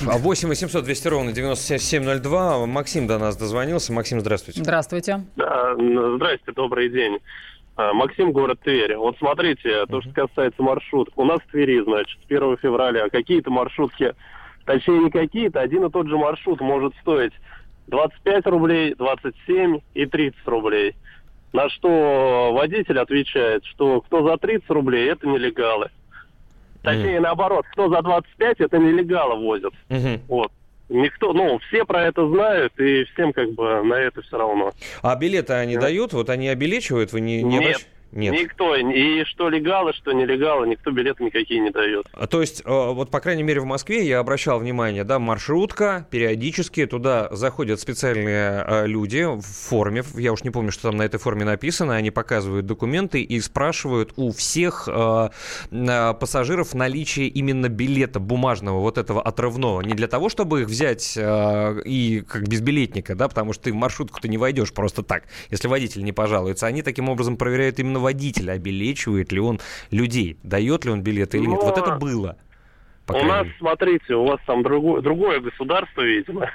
Speaker 3: А 8 800 200 ровно 9702. Максим до нас дозвонился. Максим, здравствуйте.
Speaker 2: Здравствуйте.
Speaker 18: Здрасте, добрый день. А, Максим, город Тверь. Вот смотрите, то, что касается маршрутов. У нас в Твери, значит, с 1 февраля какие-то маршрутки, точнее не какие-то, один и тот же маршрут может стоить 25 рублей, 27 и 30 рублей. На что водитель отвечает, что кто за 30 рублей, это нелегалы. Точнее, mm. наоборот, кто за 25, это нелегалы возят. Mm-hmm. Вот. Никто, ну, все про это знают, и всем как бы на это все равно.
Speaker 3: А билеты они да. дают? Вот они обелечивают? Вы не,
Speaker 18: не Нет, нет. Никто. И что легалы, что нелегалы, никто билеты никакие не дает.
Speaker 3: А, то есть, э, вот, по крайней мере, в Москве я обращал внимание, да, маршрутка, периодически туда заходят специальные э, люди в форме, я уж не помню, что там на этой форме написано, они показывают документы и спрашивают у всех э, пассажиров наличие именно билета бумажного, вот этого отрывного. Не для того, чтобы их взять и как безбилетника, да, потому что ты в маршрутку ты не войдешь просто так, если водитель не пожалуется. Они таким образом проверяют именно водитель, обелечивает ли он людей, дает ли он билеты или нет. Вот это было.
Speaker 18: У нас, смотрите, у вас там другое, другое государство, видимо.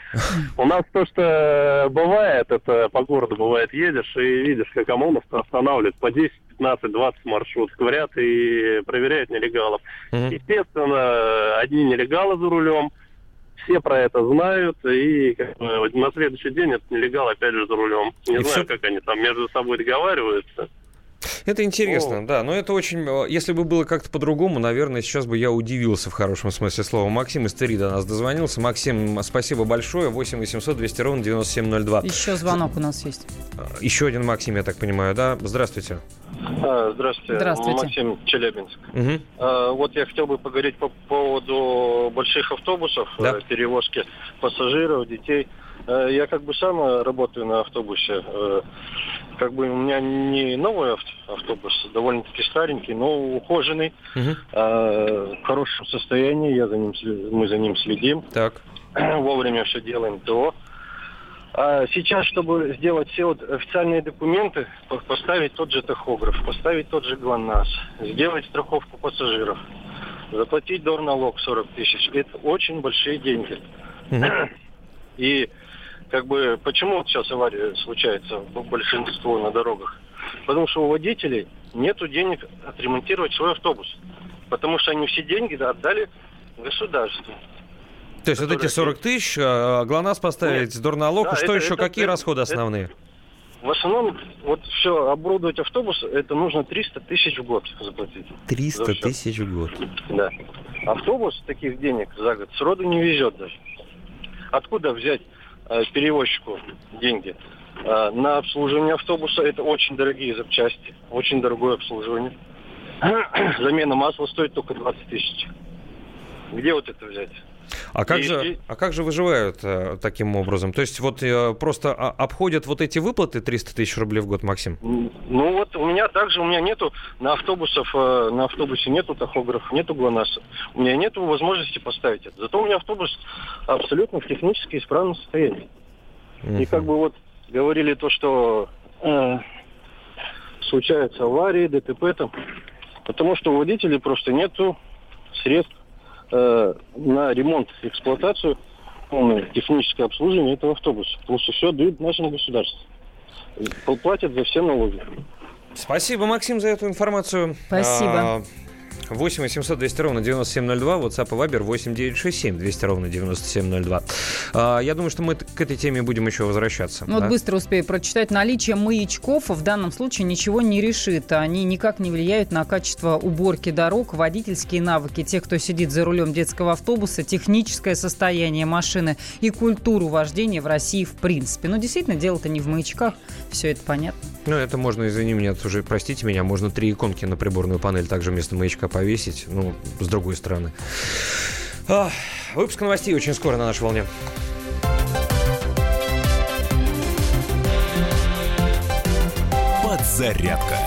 Speaker 18: У нас то, что бывает, это по городу бывает, едешь и видишь, как ОМОНов останавливают по 10, 15, 20 маршрутов, говорят и проверяют нелегалов. Естественно, одни нелегалы за рулем, все про это знают, и как бы, на следующий день этот нелегал опять же за рулем. Не и знаю, все... как они там между собой договариваются.
Speaker 3: Это интересно, О. да. Но это очень... Э, если бы было как-то по-другому, наверное, сейчас бы я удивился в хорошем смысле слова. Максим из Твери до нас дозвонился. Максим, спасибо большое. 8 800 200 ровно 9702.
Speaker 2: Еще звонок у нас есть.
Speaker 3: Э, еще один Максим, я так понимаю, да? Здравствуйте.
Speaker 18: А, здравствуйте.
Speaker 2: Здравствуйте.
Speaker 18: Максим Челябинск. Угу. А, вот я хотел бы поговорить по поводу больших автобусов, да? Э, перевозки пассажиров, детей. Я как бы сам работаю на автобусе как бы у меня не новый автобус, довольно-таки старенький, но ухоженный, угу. э, в хорошем состоянии, я за ним, мы за ним следим.
Speaker 3: Так.
Speaker 18: Вовремя все делаем то. А сейчас, чтобы сделать все вот официальные документы, поставить тот же тахограф, поставить тот же ГЛОНАСС, сделать страховку пассажиров, заплатить дорналог 40 тысяч, это очень большие деньги. Угу. И как бы почему вот сейчас аварии случаются в большинстве на дорогах? Потому что у водителей нет денег отремонтировать свой автобус. Потому что они все деньги отдали государству.
Speaker 3: То есть вот эти 40 тысяч, а, ГЛОНАСС поставить, Нет. дорналог, да, что это, еще, это, какие это, расходы основные? Это,
Speaker 18: в основном, вот все, оборудовать автобус, это нужно 300 тысяч в год заплатить.
Speaker 3: 300 тысяч в год?
Speaker 18: Да. Автобус таких денег за год сроду не везет даже. Откуда взять перевозчику деньги. Э, на обслуживание автобуса это очень дорогие запчасти, очень дорогое обслуживание. Замена масла стоит только 20 тысяч. Где вот это взять?
Speaker 3: А как, и, же, а как же выживают э, таким образом? То есть вот э, просто а, обходят вот эти выплаты 300 тысяч рублей в год, Максим?
Speaker 18: Ну вот у меня также, у меня нету на автобусах, э, на автобусе нету тахографа, нету ГЛОНАССа. У меня нету возможности поставить это. Зато у меня автобус абсолютно в технически исправном состоянии. uh И как бы вот говорили то, что э, случаются аварии, ДТП там, потому что у водителей просто нету средств э, на ремонт, эксплуатацию, полное техническое обслуживание этого автобуса. Потому что все отдают нашему государству. Платят за все налоги.
Speaker 3: Спасибо, Максим, за эту информацию.
Speaker 2: Спасибо. А,
Speaker 3: 8 800 200 ровно 9702, WhatsApp и Viber 8 967 200 ровно 9702. А, я думаю, что мы к этой теме будем еще возвращаться.
Speaker 2: Ну, да? Вот быстро успею прочитать. Наличие маячков в данном случае ничего не решит. Они никак не влияют на качество уборки дорог, водительские навыки тех, кто сидит за рулем детского автобуса, техническое состояние машины и культуру вождения в России в принципе. Но действительно, дело-то не в маячках. Все это понятно.
Speaker 3: Ну, это можно, извини меня, уже, простите меня, можно три иконки на приборную панель также вместо маячка повесить, ну, с другой стороны. А, выпуск новостей очень скоро на нашей волне.
Speaker 8: Подзарядка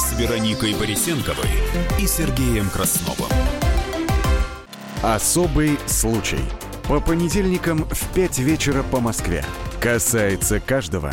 Speaker 8: с Вероникой Борисенковой и Сергеем Красновым.
Speaker 1: Особый случай. По понедельникам в 5 вечера по Москве. Касается каждого.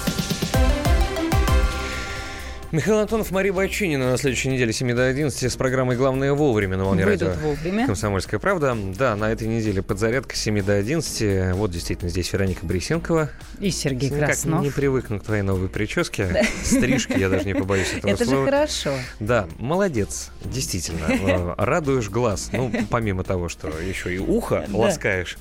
Speaker 3: Михаил Антонов, Мария Бачинина на следующей неделе 7 до 11 с программой «Главное вовремя» на волне
Speaker 2: Выйдут
Speaker 3: радио
Speaker 2: вовремя.
Speaker 3: «Комсомольская правда». Да, на этой неделе подзарядка с 7 до 11. Вот действительно здесь Вероника Борисенкова.
Speaker 2: И Сергей
Speaker 3: Никак
Speaker 2: Краснов.
Speaker 3: не привыкну к твоей новой прическе. Стрижки, я даже не побоюсь этого
Speaker 2: Это же
Speaker 3: слова.
Speaker 2: хорошо.
Speaker 3: Да, молодец, действительно. Э, Радуешь глаз. Ну, помимо того, что еще и ухо
Speaker 2: Да.
Speaker 3: ласкаешь.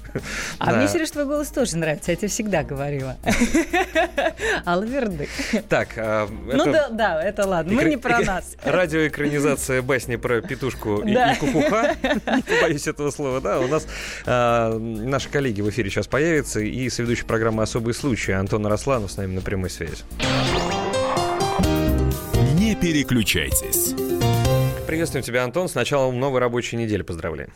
Speaker 2: А
Speaker 3: Да.
Speaker 2: мне, Сереж, твой голос тоже нравится, я тебе всегда говорила. Алверды.
Speaker 3: Так, а,
Speaker 2: Ну
Speaker 3: это-
Speaker 2: да, да, это ладно, мы не про нас.
Speaker 3: Радиоэкранизация басни про петушку и, кукуха. Не побоюсь этого слова, да. У нас а, наши коллеги в эфире сейчас появятся. И соведущий программы «Особый случай» Антон Росланов с нами на прямой связи.
Speaker 8: Не переключайтесь.
Speaker 3: Приветствуем тебя, Антон. С началом новой рабочей недели поздравляем.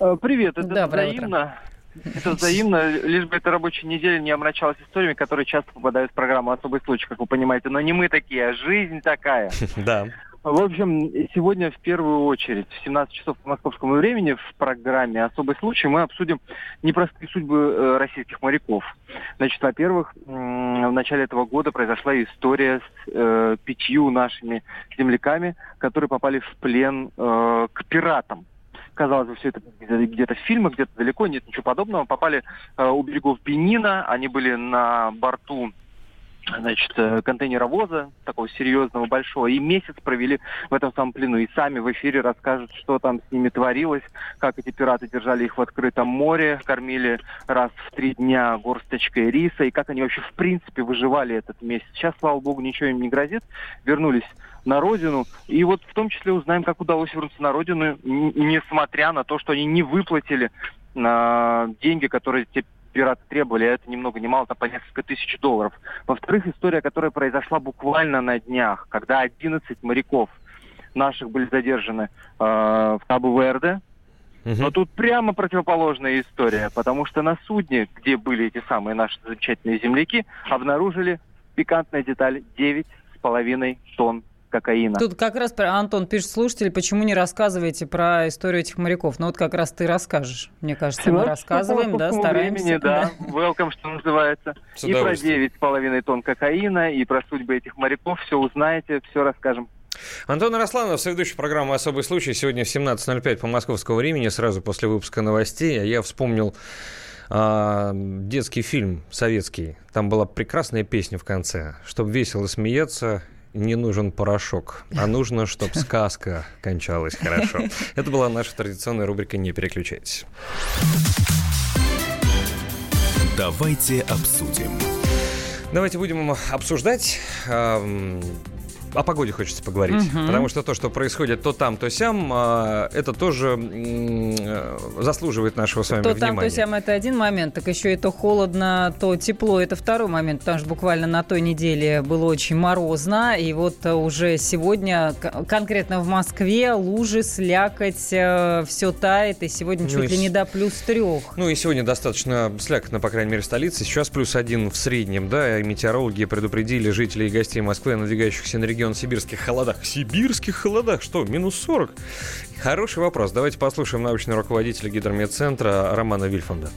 Speaker 19: Э, Привет, это
Speaker 2: Доброе
Speaker 19: взаимно. Это взаимно, лишь бы эта рабочая неделя не омрачалась историями, которые часто попадают в программу «Особый случай», как вы понимаете. Но не мы такие, а жизнь такая.
Speaker 3: Да.
Speaker 19: В общем, сегодня в первую очередь в 17 часов по московскому времени в программе «Особый случай» мы обсудим непростые судьбы э, российских моряков. Значит, во-первых, в начале этого года произошла история с э, пятью нашими земляками, которые попали в плен э, к пиратам. Казалось бы, все это где-то- фильмах, где-то далеко, нет ничего подобного. Попали э, у берегов Бенина, они были на борту значит, э, контейнеровоза, такого серьезного, большого, и месяц провели в этом самом плену. И сами в эфире расскажут, что там с ними творилось, как эти пираты держали их в открытом море, кормили раз в три дня горсточкой риса, и как они вообще в принципе выживали этот месяц. Сейчас, слава богу, ничего им не грозит. Вернулись на родину. И вот в том числе узнаем, как удалось вернуться на родину, несмотря на то, что они не выплатили а, деньги, которые те пираты требовали, а это ни много ни мало, там по несколько тысяч долларов. Во-вторых, история, которая произошла буквально на днях, когда 11 моряков наших были задержаны э, в Кабу-Верде. Но тут прямо противоположная история, потому что на судне, где были эти самые наши замечательные земляки, обнаружили пикантная деталь 9,5 тонн кокаина.
Speaker 2: Тут как раз про- Антон пишет слушатели, почему не рассказываете про историю этих моряков? Ну вот как раз ты расскажешь. Мне кажется, мы
Speaker 19: 17
Speaker 2: рассказываем, да, стараемся.
Speaker 19: времени, да. Welcome, что называется.
Speaker 3: С
Speaker 19: И про
Speaker 3: удовольствием.
Speaker 19: 9,5 тонн кокаина, и про судьбы этих моряков. Все узнаете, все расскажем.
Speaker 3: Антон Росланов, соведущий программы «Особый случай». Сегодня в 17.05 по московскому времени, сразу после выпуска новостей. А я вспомнил а, детский фильм советский. Там была прекрасная песня в конце. Чтобы весело смеяться, не нужен порошок, а нужно, чтобы сказка кончалась хорошо. Это была наша традиционная рубрика «Не переключайтесь».
Speaker 8: Давайте обсудим.
Speaker 3: Давайте будем обсуждать. О погоде хочется поговорить.
Speaker 2: Мгм.
Speaker 3: Потому что то, что происходит то там, то сям, а, это тоже э, заслуживает нашего с вами
Speaker 2: То там,
Speaker 3: внимания.
Speaker 2: то сям, это один момент, так еще и то холодно, то тепло, это второй момент, потому что буквально на той неделе было очень морозно, и вот э, уже сегодня, конкретно в Москве, лужи, слякоть, все тает, и сегодня
Speaker 3: Ну
Speaker 2: чуть
Speaker 3: и
Speaker 2: ли не до плюс трех.
Speaker 3: Ну и сегодня достаточно слякотно, по крайней мере, в столице. Сейчас плюс один в среднем, да, и метеорологи предупредили жителей и гостей Москвы о надвигающихся на регион сибирских холодах. Сибирских холодах? Что, минус 40? Хороший вопрос. Давайте послушаем научного руководителя гидрометцентра Романа Вильфанда.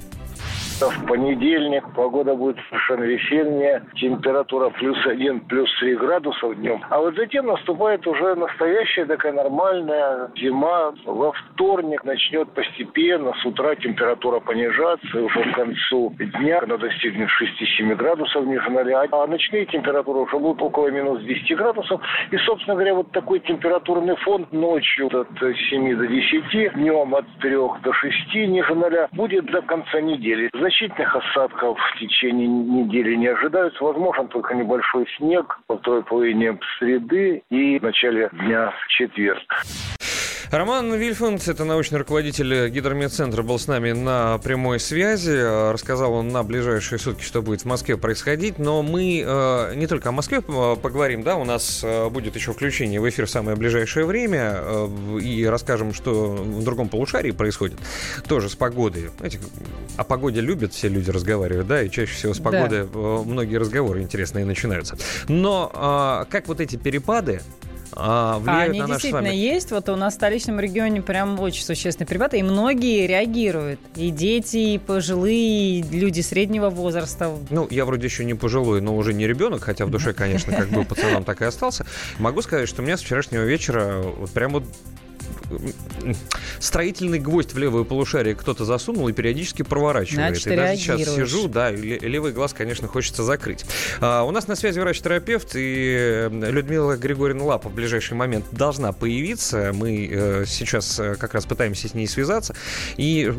Speaker 20: В понедельник погода будет совершенно весенняя. Температура плюс один, плюс три градусов днем. А вот затем наступает уже настоящая такая нормальная зима. Во вторник начнет постепенно с утра температура понижаться. И уже к концу дня она достигнет 6-7 градусов ниже ноля. А ночные температуры уже будут около минус 10 градусов. И, собственно говоря, вот такой температурный фон ночью от 7 до 10, днем от 3 до 6 ниже ноля будет до конца недели. Значительных осадков в течение недели не ожидаются. Возможен только небольшой снег во второй половине среды и в начале дня в четверг.
Speaker 3: Роман Вильфанд, это научный руководитель гидромедцентра, был с нами на прямой связи. Рассказал он на ближайшие сутки, что будет в Москве происходить. Но мы э, не только о Москве поговорим, да, у нас э, будет еще включение в эфир в самое ближайшее время. Э, и расскажем, что в другом полушарии происходит. Тоже с погодой. Знаете, о погоде любят все люди разговаривать, да, и чаще всего с погоды да. многие разговоры интересные начинаются. Но как вот эти перепады а, влияют
Speaker 2: Они
Speaker 3: на
Speaker 2: наш действительно
Speaker 3: вами...
Speaker 2: есть. Вот у нас в столичном регионе прям очень существенный перепад, и многие реагируют. И дети, и пожилые, и люди среднего возраста.
Speaker 3: Ну, я вроде еще не пожилой, но уже не ребенок, хотя в душе, конечно, как был пацаном, так и остался. Могу сказать, что у меня с вчерашнего вечера вот прям вот строительный гвоздь в левое полушарие кто-то засунул и периодически проворачивает.
Speaker 2: Значит,
Speaker 3: и даже сейчас сижу, да, левый глаз, конечно, хочется закрыть. А, у нас на связи врач-терапевт и Людмила Григорьевна Лапа в ближайший момент должна появиться. Мы э, сейчас э, как раз пытаемся с ней связаться и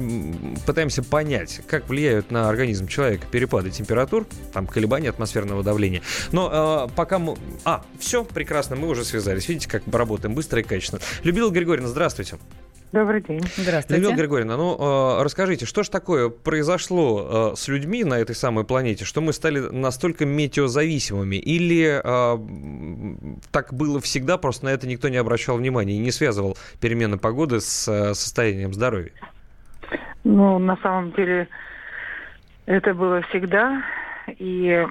Speaker 3: пытаемся понять, как влияют на организм человека перепады температур, там колебания атмосферного давления. Но э, пока мы... А, все, прекрасно, мы уже связались. Видите, как работаем быстро и качественно. Любила Григорьевна, здравствуйте. Здравствуйте.
Speaker 21: Добрый день.
Speaker 2: Здравствуйте.
Speaker 3: Людмила Григорьевна, ну э, расскажите, что же такое произошло э, с людьми на этой самой планете, что мы стали настолько метеозависимыми? Или э, так было всегда, просто на это никто не обращал внимания и не связывал перемены погоды с э, состоянием здоровья?
Speaker 21: Ну, на самом деле, это было всегда и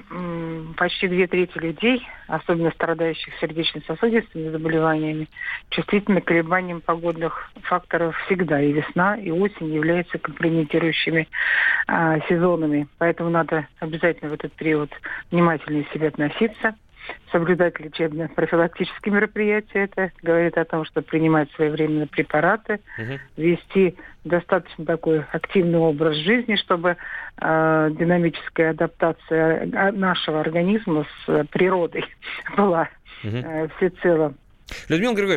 Speaker 21: почти две трети людей, особенно страдающих сердечно-сосудистыми заболеваниями, чувствительны к колебаниям погодных факторов всегда. И весна, и осень являются компрометирующими а, сезонами. Поэтому надо обязательно в этот период внимательно к себе относиться соблюдать лечебные профилактические мероприятия. Это говорит о том, что принимать своевременно препараты, угу. вести достаточно такой активный образ жизни, чтобы динамическая адаптация нашего организма с природой была угу. э, всецело
Speaker 3: Людмила Григорьевна,